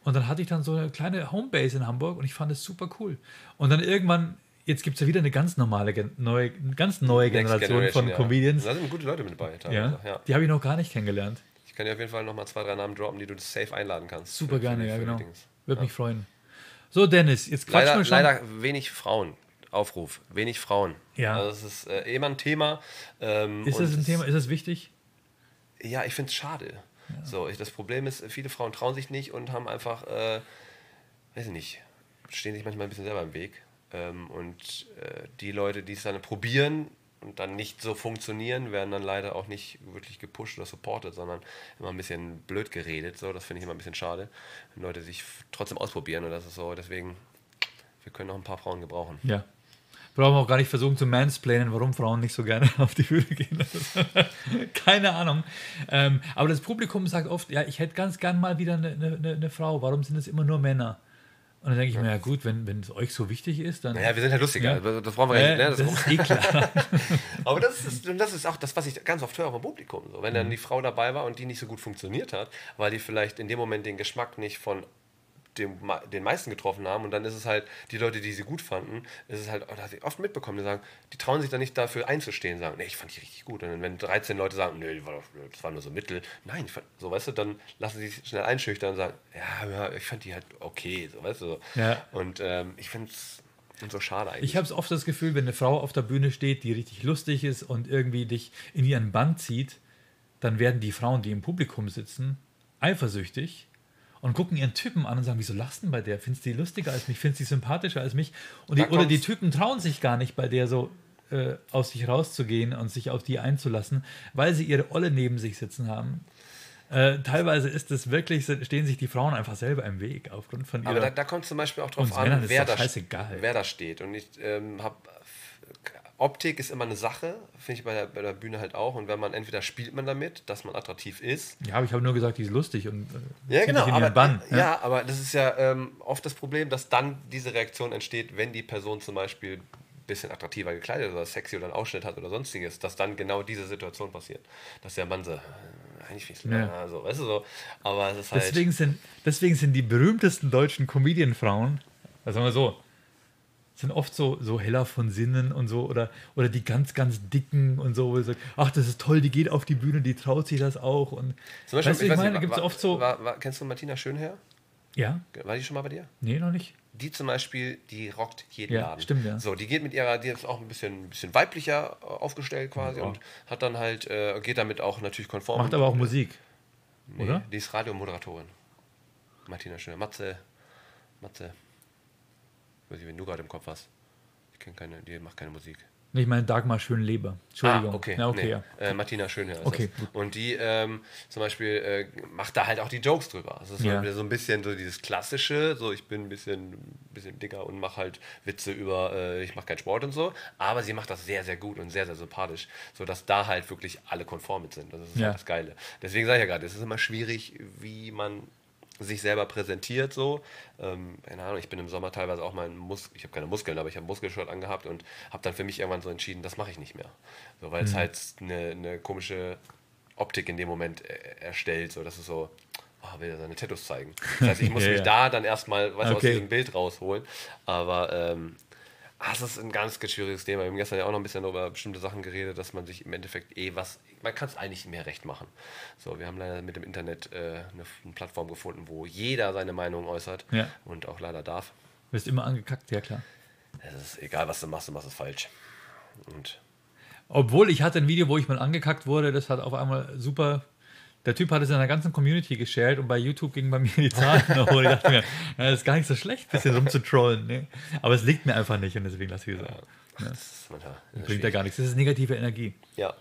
Und dann hatte ich dann so eine kleine Homebase in Hamburg und ich fand es super cool. Und dann irgendwann, jetzt gibt es ja wieder eine ganz normale, neue, ganz neue Next Generation von ja. Comedians. Da sind gute Leute mit dabei. Ja, ja. Die habe ich noch gar nicht kennengelernt. Ich kann dir auf jeden Fall nochmal zwei, drei Namen droppen, die du safe einladen kannst. Super Für- gerne, ja, für die genau. Dings. Würde mich freuen. So, Dennis, jetzt quatschen Leider, wir schon. leider wenig Frauen. Aufruf. Wenig Frauen. Ja. Also das ist äh, immer ein Thema. Ähm, ist das ein Thema? Ist das wichtig? Ja, ich finde es schade. So, ich, das Problem ist, viele Frauen trauen sich nicht und haben einfach, äh, weiß ich nicht, stehen sich manchmal ein bisschen selber im Weg. Ähm, und äh, die Leute, die es dann probieren und dann nicht so funktionieren, werden dann leider auch nicht wirklich gepusht oder supported, sondern immer ein bisschen blöd geredet. So, das finde ich immer ein bisschen schade, wenn Leute sich trotzdem ausprobieren. Und das ist so, deswegen, wir können noch ein paar Frauen gebrauchen. Ja. Brauchen wir auch gar nicht versuchen zu mansplainen, warum Frauen nicht so gerne *laughs* auf die Bühne gehen. *laughs* Keine Ahnung. Ähm, aber das Publikum sagt oft, ja, ich hätte ganz gern mal wieder eine, eine, eine Frau. Warum sind es immer nur Männer? Und dann denke ich mir, ja gut, wenn, wenn es euch so wichtig ist, dann... Naja, wir sind halt lustiger. Ja. Das brauchen wir ja nicht. Ne? das, Das ist eh klar. *laughs* Aber das ist, das ist auch das, was ich ganz oft höre vom Publikum. So. Wenn dann die Frau dabei war und die nicht so gut funktioniert hat, weil die vielleicht in dem Moment den Geschmack nicht von dem, den meisten getroffen haben und dann ist es halt, die Leute, die sie gut fanden, ist es halt, ich oft mitbekommen, die sagen, die trauen sich dann nicht dafür einzustehen, sagen, nee, ich fand die richtig gut. Und wenn 13 Leute sagen, nee, das war nur so Mittel, nein, fand, so, weißt du, dann lassen sie sich schnell einschüchtern und sagen, ja, ja, ich fand die halt okay, so, weißt du. Ja. Und ähm, ich finde es so schade eigentlich. Ich habe oft das Gefühl, wenn eine Frau auf der Bühne steht, die richtig lustig ist und irgendwie dich in ihren Bann zieht, dann werden die Frauen, die im Publikum sitzen, eifersüchtig und gucken ihren Typen an und sagen, wieso lachst denn bei der? Findest du die lustiger als mich? Findest du die sympathischer als mich? Und die, oder die. Typen trauen sich gar nicht, bei der so äh, aus sich rauszugehen und sich auf die einzulassen, weil sie ihre Olle neben sich sitzen haben. Äh, teilweise ist es wirklich, stehen sich die Frauen einfach selber im Weg aufgrund von ihrer... Aber da, da kommt zum Beispiel auch drauf an, wer da, wer da steht. Und ich ähm, habe. Optik ist immer eine Sache, finde ich bei der, bei der Bühne halt auch. Und wenn man entweder spielt man damit, dass man attraktiv ist. ja, aber ich habe nur gesagt, die ist lustig und äh, Ja, genau. Aber, Bann. ja. aber das ist ja ähm, oft das Problem, dass dann diese Reaktion entsteht, wenn die Person zum Beispiel ein bisschen attraktiver gekleidet oder sexy oder einen Ausschnitt hat oder sonstiges, dass dann genau diese Situation passiert. Dass der Mann so, äh, eigentlich finde ich Ja. ja. so, weißt du so. Aber es ist halt. Deswegen sind, deswegen sind die berühmtesten deutschen Comedian-Frauen, also sagen wir so, sind oft so, so heller von Sinnen und so oder, oder die ganz, ganz dicken und so, wo ich sage, ach, das ist toll, die geht auf die Bühne, die traut sich das auch. Und zum Beispiel, weißt ich meine, gibt es oft so. War, war, kennst du Martina Schönherr? ja? War die schon mal bei dir? Nee, noch nicht. Die zum Beispiel, die rockt jeden Ja, Laden. stimmt, ja. So, die geht mit ihrer, die ist auch ein bisschen, ein bisschen weiblicher äh, aufgestellt quasi Ja. und hat dann halt, äh, geht damit auch natürlich konform. Macht aber auch Musik. Nee, oder? Die ist Radiomoderatorin. Martina Schöner. Matze. Matze. Weiß nicht, wenn du gerade im Kopf hast. Ich kenne keine, die macht keine Musik. Ich meine Dagmar Schönleber. Entschuldigung. Ah, okay. Ja, okay, nee. ja. Äh, Martina Schönherr ist Okay, das. Und die ähm, zum Beispiel äh, macht da halt auch die Jokes drüber. Das ist Ja. halt so ein bisschen so dieses klassische, so ich bin ein bisschen, bisschen dicker und mache halt Witze über, äh, ich mache keinen Sport und so. Aber sie macht das sehr, sehr gut und sehr, sehr sympathisch, sodass da halt wirklich alle konform mit sind. Das ist Ja. halt das Geile. Deswegen sage ich ja gerade, es ist immer schwierig, wie man sich selber präsentiert so. Ähm, keine Ahnung, ich bin im Sommer teilweise auch mal ein Mus ich habe keine Muskeln, aber ich habe ein Muskelshirt angehabt und habe dann für mich irgendwann so entschieden, das mache ich nicht mehr. So, weil es halt eine, eine komische Optik in dem Moment äh, erstellt, so dass es so, oh, will er seine Tattoos zeigen. Das heißt, ich *laughs* muss Ja, mich ja. da dann erstmal was aus Okay. diesem Bild rausholen. Aber ähm, ah, es ist ein ganz, ganz schwieriges Thema. Wir haben gestern ja auch noch ein bisschen über bestimmte Sachen geredet, dass man sich im Endeffekt eh was, man kann es eigentlich mehr recht machen. So, wir haben leider mit dem Internet äh, eine, eine Plattform gefunden, wo jeder seine Meinung äußert Ja. und auch leider darf. Wirst immer angekackt, ja klar. Es ist egal, was du machst, du machst es falsch. Und Obwohl ich hatte ein Video, wo ich mal angekackt wurde, das hat auf einmal super. Der Typ hat es in der ganzen Community geshared und bei YouTube gingen bei mir die Zahlen hoch. Ich dachte mir, *laughs* das ist gar nicht so schlecht, ein bisschen rumzutrollen. Ne? Aber es liegt mir einfach nicht und deswegen lasse ich es. auch. das ist das Bringt ja gar nichts. Das ist negative Energie. Ja,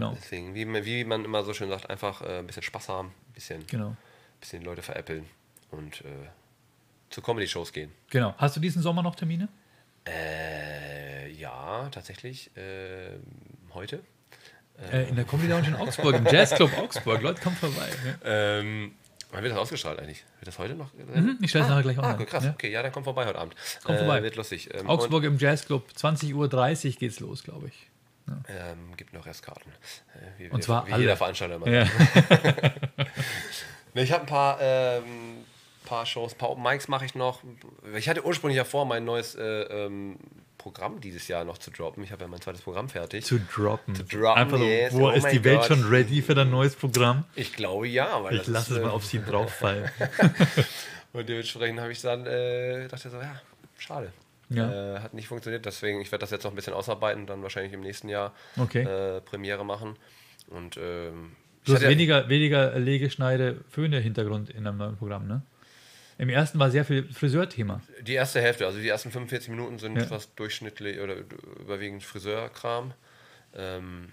Genau. deswegen, wie, man- wie man immer so schön sagt, einfach äh, ein bisschen Spaß haben, ein bisschen, Genau. bisschen Leute veräppeln und äh, zu Comedy-Shows gehen. Genau. Hast du diesen Sommer noch Termine? Äh, ja, tatsächlich. Äh, heute. Äh, in der Comedy Lounge in Augsburg, im Jazzclub Augsburg. Leute, kommt vorbei. Ne? Ähm, wann wird das ausgestrahlt eigentlich? Wird das heute noch? Mhm, ich stelle es nachher gleich Ah, online. gut, krass. Ja. Okay, ja, dann kommt vorbei heute Abend. Kommt vorbei. Wird lustig. Ähm, Augsburg im Jazzclub, 20.30 Uhr geht's los, glaube ich. Ähm, gibt noch Restkarten. Äh, wie, Und zwar wie alle. jeder Veranstalter. Ja. *laughs* Ich habe ein paar, ähm, paar Shows, ein paar Open Mics mache ich noch. Ich hatte ursprünglich ja vor, mein neues äh, ähm, Programm dieses Jahr noch zu droppen. Ich habe ja mein zweites Programm fertig. Zu droppen. Zu droppen, Einfach so, yes. wo Oh ist die Welt Gott. schon ready für dein neues Programm? Ich glaube ja, weil Ich lasse es mal äh, auf sie drauffallen. *laughs* Und dementsprechend habe ich dann äh, dachte so, ja, schade. Ja. Äh, hat nicht funktioniert, deswegen, ich werde das jetzt noch ein bisschen ausarbeiten, dann wahrscheinlich im nächsten Jahr Okay. äh, Premiere machen. Und ähm, Du hast hatte ja- weniger, weniger Legeschneide, Föhne-Hintergrund in deinem neuen Programm, ne? Im ersten war sehr viel Friseurthema. Die erste Hälfte, also die ersten 45 Minuten sind Ja. fast durchschnittlich oder überwiegend Friseurkram. Ähm,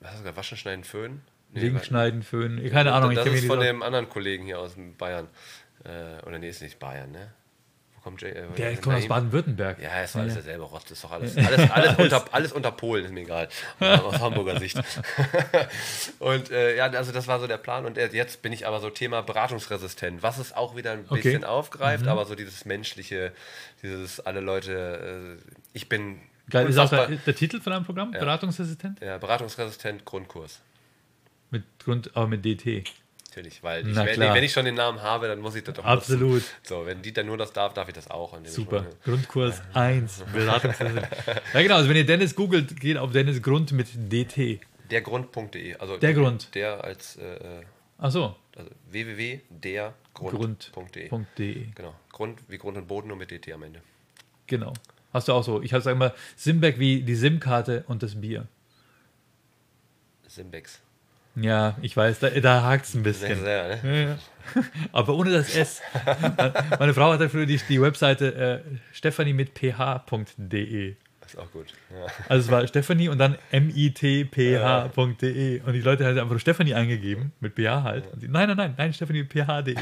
was hast du gesagt? Waschen, schneiden, föhnen? Nee, Legen, schneiden, Föhnen. Keine Ahnung, ich Das mich ist von dem anderen Kollegen hier aus Bayern. Äh, oder nee, ist nicht Bayern, ne? Wo kommt Jay? Äh, Der kommt aus? Baden-Württemberg. Ja, es war alles derselbe Rotz, ist doch alles, alles, *laughs* alles, unter, alles unter Polen, ist mir egal. Aus Hamburger Sicht. *laughs* und äh, ja, also das war so der Plan. Und äh, jetzt bin ich aber so Thema beratungsresistent, was es auch wieder ein Okay. bisschen aufgreift, aber so dieses menschliche, dieses alle Leute, äh, ich bin Geil, ist auch der, der Titel von deinem Programm? Beratungsassistent? ja, beratungsresistent Grundkurs. Mit Grund, aber mit DT. Natürlich, weil ich, wenn, wenn ich schon den Namen habe, dann muss ich das doch Absolut. nutzen. So, wenn Dieter nur das darf, darf ich das auch. Super. dementsprechend- Grundkurs 1. Beratungsassistent. *laughs* ja, genau. Also, wenn ihr Dennis googelt, geht auf Dennis Grund mit DT. Dergrund.de. Also Der Grund. Der als äh, Ach so. also www.dergrund.de. Grund.de. Genau. Grund wie Grund und Boden nur mit DT am Ende. Genau. Hast du auch so. Ich sage immer Simbeck wie die SIM-Karte und das Bier. Simbex. Ja, ich weiß, da, da hakt es ein Sehr, bisschen. sehr, ne? Ja, ja. *laughs* Aber ohne das S. *laughs* Meine Frau hat früher die, die Webseite äh, stephanie mit ph.de. Das ist auch gut. Ja. Also es war Stephanie und dann mitph.de. Und die Leute haben einfach Stephanie eingegeben, mit ph halt. Und die, nein, nein, nein, nein, Stephanie mit ph.de.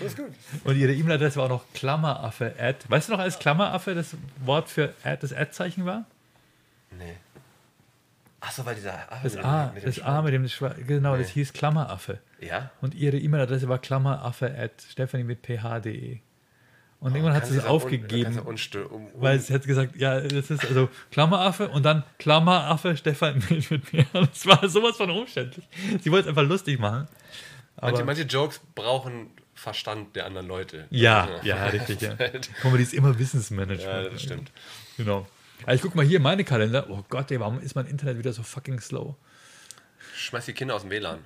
Das ist gut. Und ihre E-Mail-Adresse war auch noch Klammeraffe. Ad. Weißt du noch, als Klammeraffe das Wort für Ad, das Ad-Zeichen war? Nee. Achso, weil dieser A Das A, mit dem das A mit dem genau, das Nee. hieß Klammeraffe. Ja? Und ihre E-Mail-Adresse war klammeraffe at stephanie mit ph.de. Und irgendwann hat sie es Un- aufgegeben, Unstö- um, um, weil sie hat gesagt, ja, das ist also Klammeraffe und dann Klammeraffe Stefan mit, *laughs* mit mir. Das war sowas von umständlich. Sie wollte es einfach lustig machen. Manche, manche Jokes brauchen Verstand der anderen Leute. ja, ja, *laughs* richtig, ja. Comedy ist immer Wissensmanagement. Ja, das stimmt. Genau. Ja, ich guck mal hier meine Kalender. Oh Gott, ey, warum ist mein Internet wieder so fucking slow? Schmeiß die Kinder aus dem WLAN.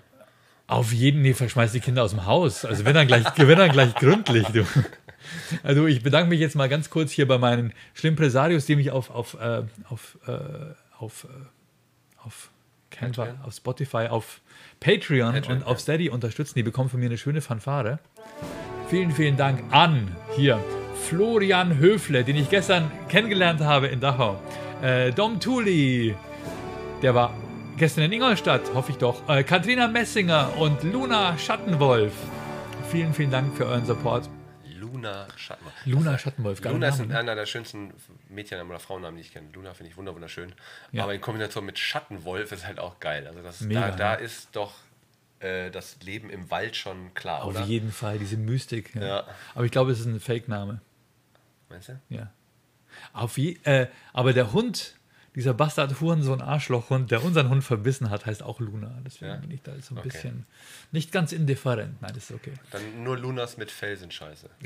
Auf jeden Fall verschmeißt die Kinder aus dem Haus. Also wenn dann gleich, *laughs* wenn dann gleich gründlich, du. Also ich bedanke mich jetzt mal ganz kurz hier bei meinen Schlimmpresarios, die mich auf, auf, äh, auf, äh, auf, äh, auf Canva, Patreon? auf Spotify, auf Patreon, Patreon, und auf ja. Steady unterstützen. Die bekommen von mir eine schöne Fanfare. Vielen, vielen Dank an hier Florian Höfle, den ich gestern kennengelernt habe in Dachau. Äh, Dom Thuli, der war gestern in Ingolstadt, hoffe ich doch. Äh, Katrina Messinger und Luna Schattenwolf. Vielen, vielen Dank für euren Support. Luna Schattenwolf. Luna Schattenwolf, Luna ist ne? einer der schönsten Mädchennamen oder Frauennamen, die ich kenne. Luna finde ich wunder- wunderschön. Ja. Aber in Kombination mit Schattenwolf ist halt auch geil. Also das, Mega, da, da ne? ist doch äh, das Leben im Wald schon klar, Auf oder? jeden Fall, diese Mystik. Ja. Ja. Aber ich glaube, es ist ein Fake-Name. Meinst du? Ja. Auf je, äh, aber der Hund, dieser Bastard Hurensohn Arschlochhund, der unseren Hund verbissen hat, heißt auch Luna. Deswegen Ja? bin ich da so ein Okay. bisschen nicht ganz indifferent. Nein, das ist okay. Dann nur Lunas mit Fell sind scheiße. *laughs*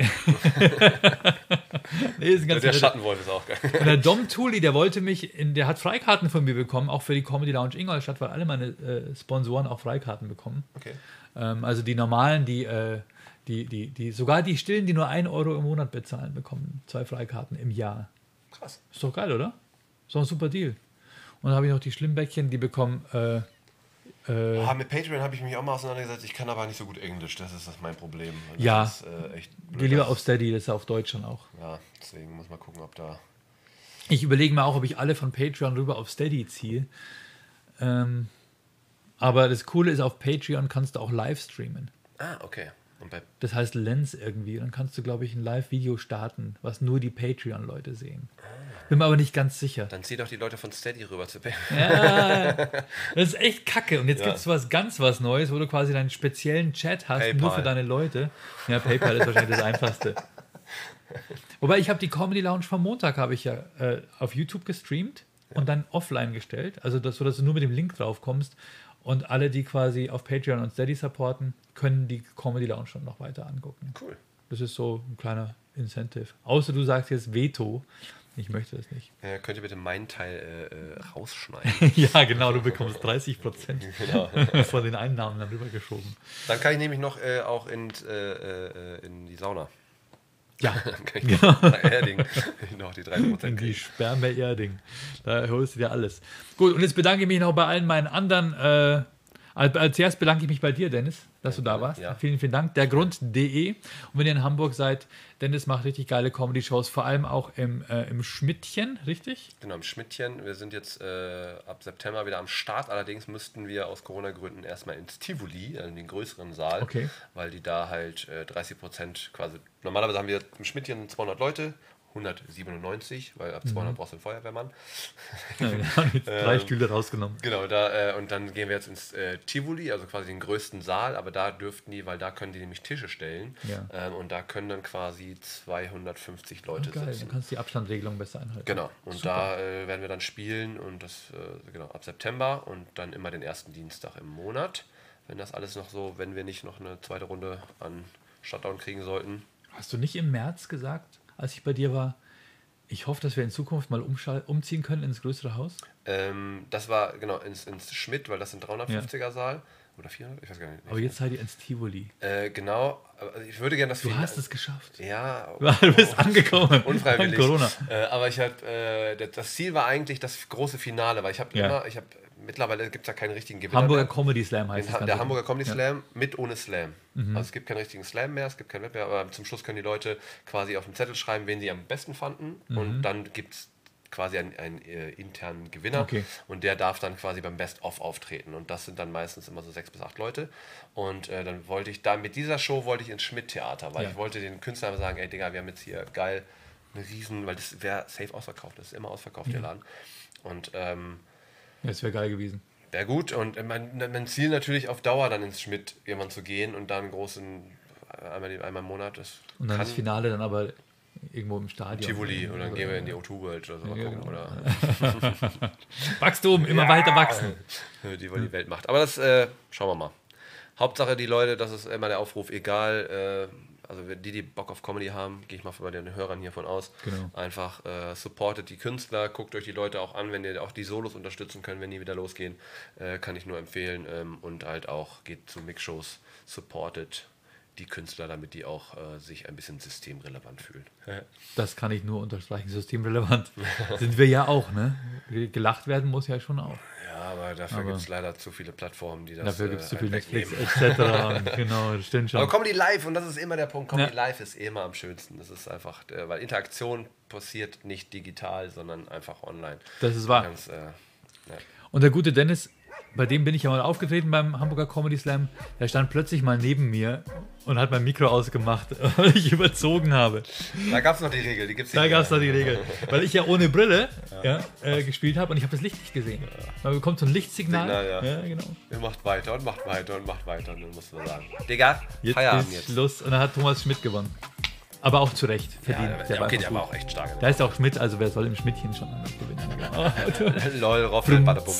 Nee, ist ein ganz der Schattenwolf ist auch geil. Und der Dom Thuli, der wollte mich, in, der hat Freikarten von mir bekommen, auch für die Comedy Lounge Ingolstadt, weil alle meine äh, Sponsoren auch Freikarten bekommen. Okay. Ähm, also die normalen, die, äh, die, die, die, sogar die Stillen, die nur 1 Euro im Monat bezahlen, bekommen zwei Freikarten im Jahr. Krass. Ist doch geil, oder? Ist doch ein super Deal. Und dann habe ich noch die Schlimmbäckchen, die bekommen. Äh, äh, Ah, mit Patreon habe ich mich auch mal auseinandergesetzt. Ich kann aber nicht so gut Englisch. Das ist das mein Problem. Das Ja. Ist, äh, echt blöd. geh lieber auf Steady, das ist ja auf Deutsch schon auch. Ja, deswegen muss man gucken, ob da. Ich überlege mir auch, ob ich alle von Patreon rüber auf Steady ziehe. Ähm, aber das Coole ist, auf Patreon kannst du auch live streamen. Ah, okay. Und Das heißt Lens irgendwie. Dann kannst du, glaube ich, ein Live-Video starten, was nur die Patreon-Leute sehen. Bin mir aber nicht ganz sicher. dann zieh doch die Leute von Steady rüber zu Pay. Ja, *laughs* das ist echt kacke. Und jetzt Ja. gibt es was ganz was Neues, wo du quasi deinen speziellen Chat hast, PayPal. nur für deine Leute. Ja, PayPal ist wahrscheinlich das Einfachste. *laughs* Wobei ich habe die Comedy Lounge vom Montag habe ich ja äh, auf YouTube gestreamt und dann offline gestellt. Also das, so dass du nur mit dem Link drauf kommst. Und alle, die quasi auf Patreon und Steady supporten, können die Comedy Lounge schon noch weiter angucken. Cool. Das ist so ein kleiner Incentive. Außer du sagst jetzt Veto. Ich möchte das nicht. Ja, könnt ihr bitte meinen Teil äh, äh, rausschneiden? *laughs* ja, genau, du bekommst 30 Prozent *laughs* genau. *laughs* von den Einnahmen dann rübergeschoben. Dann kann ich nämlich noch äh, auch in, äh, äh, in die Sauna. Ja, *laughs* ich nach Erding *laughs* noch die 30% in die kriegen. Sperme-Erding. Da holst du dir alles. Gut, und jetzt bedanke ich mich noch bei allen meinen anderen. Äh, als als erstes bedanke ich mich bei dir, Dennis, dass du da warst. Ja. Vielen, vielen Dank. Dergrund.de. Und wenn ihr in Hamburg seid, Dennis macht richtig geile Comedy-Shows, vor allem auch im, äh, im Schmidtchen, richtig? Genau, im Schmidtchen. Wir sind jetzt äh, ab September wieder am Start. Allerdings müssten wir aus Corona-Gründen erstmal ins Tivoli, also in den größeren Saal, Okay. weil die da halt äh, 30 Prozent quasi. Normalerweise haben wir im Schmidtchen 200 Leute, 197, weil ab 200 brauchst du einen Feuerwehrmann. *laughs* Ja, wir haben jetzt drei Stühle rausgenommen. Genau, da, äh, und dann gehen wir jetzt ins äh, Tivoli, also quasi den größten Saal, aber da dürften die, weil da können die nämlich Tische stellen Ja. ähm, und da können dann quasi 250 Leute Geil, sitzen. dann kannst du die Abstandregelung besser einhalten. Genau, und Super. da äh, werden wir dann spielen und das äh, genau ab September und dann immer den ersten Dienstag im Monat. Wenn das alles noch so, wenn wir nicht noch eine zweite Runde an Shutdown kriegen sollten. Hast du nicht im März gesagt, als ich bei dir war, ich hoffe, dass wir in Zukunft mal umziehen können ins größere Haus? Ähm, das war genau ins, ins Schmidt, weil das ein 350er Saal oder 400, ich weiß gar nicht. Aber jetzt seid ihr ins Tivoli. Äh, genau, ich würde gerne das Du hast es geschafft. Ja, *laughs* Du bist angekommen. *laughs* unfreiwillig. Corona. Äh, aber ich hab, äh, das- das Ziel war eigentlich das große Finale, weil ich habe Ja. immer, ich habe mittlerweile gibt es ja keinen richtigen Gewinner. Hamburger mehr. Comedy Slam heißt es. Ha- der Hamburger Comedy Ja. Mhm. Slam mit ohne Slam. Also es gibt keinen richtigen Slam mehr, es gibt keinen Wettbewerb, aber zum Schluss können die Leute quasi auf den Zettel schreiben, wen sie am besten fanden Mhm. und dann gibt es quasi einen, einen äh, internen Gewinner Okay. und der darf dann quasi beim Best-of auftreten und das sind dann meistens immer so sechs bis acht Leute und äh, dann wollte ich da mit dieser Show wollte ich ins Schmidt-Theater, weil Ja. ich wollte den Künstlern sagen, ey Digga, wir haben jetzt hier geil eine riesen, weil das wäre safe ausverkauft, das ist immer ausverkauft, der Laden und ähm, Das wäre geil gewesen. Wäre gut und äh, mein, mein Ziel natürlich auf Dauer dann ins Schmidt irgendwann zu gehen und dann einen großen, äh, einmal, einmal im Monat, das Und dann das Finale dann aber irgendwo im Stadion. Tivoli und dann gehen wir in die O2 World oder so Ja, genau. oder *laughs* Wachstum, immer weiter wachsen. *laughs* die, wo die Welt macht. Aber das äh, schauen wir mal. Hauptsache die Leute, das ist immer der Aufruf, egal, äh, also die, die Bock auf Comedy haben, gehe ich mal bei den Hörern hiervon aus, Genau. einfach äh, supportet die Künstler, guckt euch die Leute auch an, wenn ihr auch die Solos unterstützen könnt, wenn die wieder losgehen, äh, kann ich nur empfehlen ähm, und halt auch geht zu Mixshows, supportet die Künstler, damit die auch äh, sich ein bisschen systemrelevant fühlen. Das kann ich nur unterstreichen. Systemrelevant *laughs* sind wir ja auch, ne? Gelacht werden muss ja schon auch. Ja, aber dafür gibt es leider zu viele Plattformen, die das Dafür gibt es zu äh, viel halt Netflix etc. *laughs* genau, das stimmt schon. Aber Comedy Live, und das ist immer der Punkt, Comedy Ja. Live ist immer am schönsten. Das ist einfach, weil Interaktion passiert nicht digital, sondern einfach online. Das ist wahr. Ganz, äh, ja. Und der gute Dennis, bei dem bin ich ja mal aufgetreten beim Hamburger Comedy Slam. Der stand plötzlich mal neben mir und hat mein Mikro ausgemacht, *laughs* weil ich überzogen habe. Da gab es noch die Regel, die gibt es Da gab es da die Regel. Weil ich ja ohne Brille ja. äh, gespielt habe und ich habe das Licht nicht gesehen. Man bekommt so ein Lichtsignal. Signal, ja. genau. Ihr macht weiter und macht weiter und macht weiter. Und dann muss man sagen, Digga, Jetzt Feierabend ist jetzt. Schluss. Und dann hat Thomas Schmidt gewonnen. Aber auch zu Recht. Ja, Verdient. der, war okay, der war auch echt stark. Da ist auch Schmidt, also wer soll im Schmidtchen schon anders gewinnen? *laughs* *laughs* Lol, Roffel, Badabum.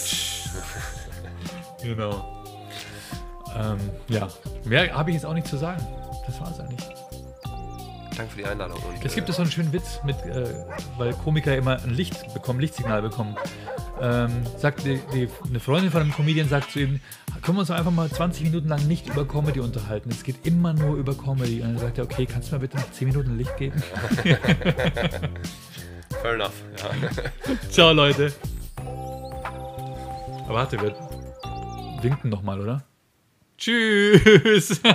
Genau. Ähm, ja, mehr habe ich jetzt auch nicht zu sagen. Das war es eigentlich. Danke für die Einladung. Und, Es gibt äh, so einen schönen Witz, mit, äh, weil Komiker immer ein Licht bekommen, Lichtsignal bekommen. Ähm, sagt die, die, eine Freundin von einem Comedian sagt zu ihm, können wir uns einfach mal 20 Minuten lang nicht über Comedy unterhalten. Es geht immer nur über Comedy. Und dann sagt er, okay, kannst du mir bitte noch 10 Minuten Licht geben? *laughs* Fair enough. Ja. Ciao, Leute. Aber warte, wir winken noch mal, oder? Tschüss. *laughs*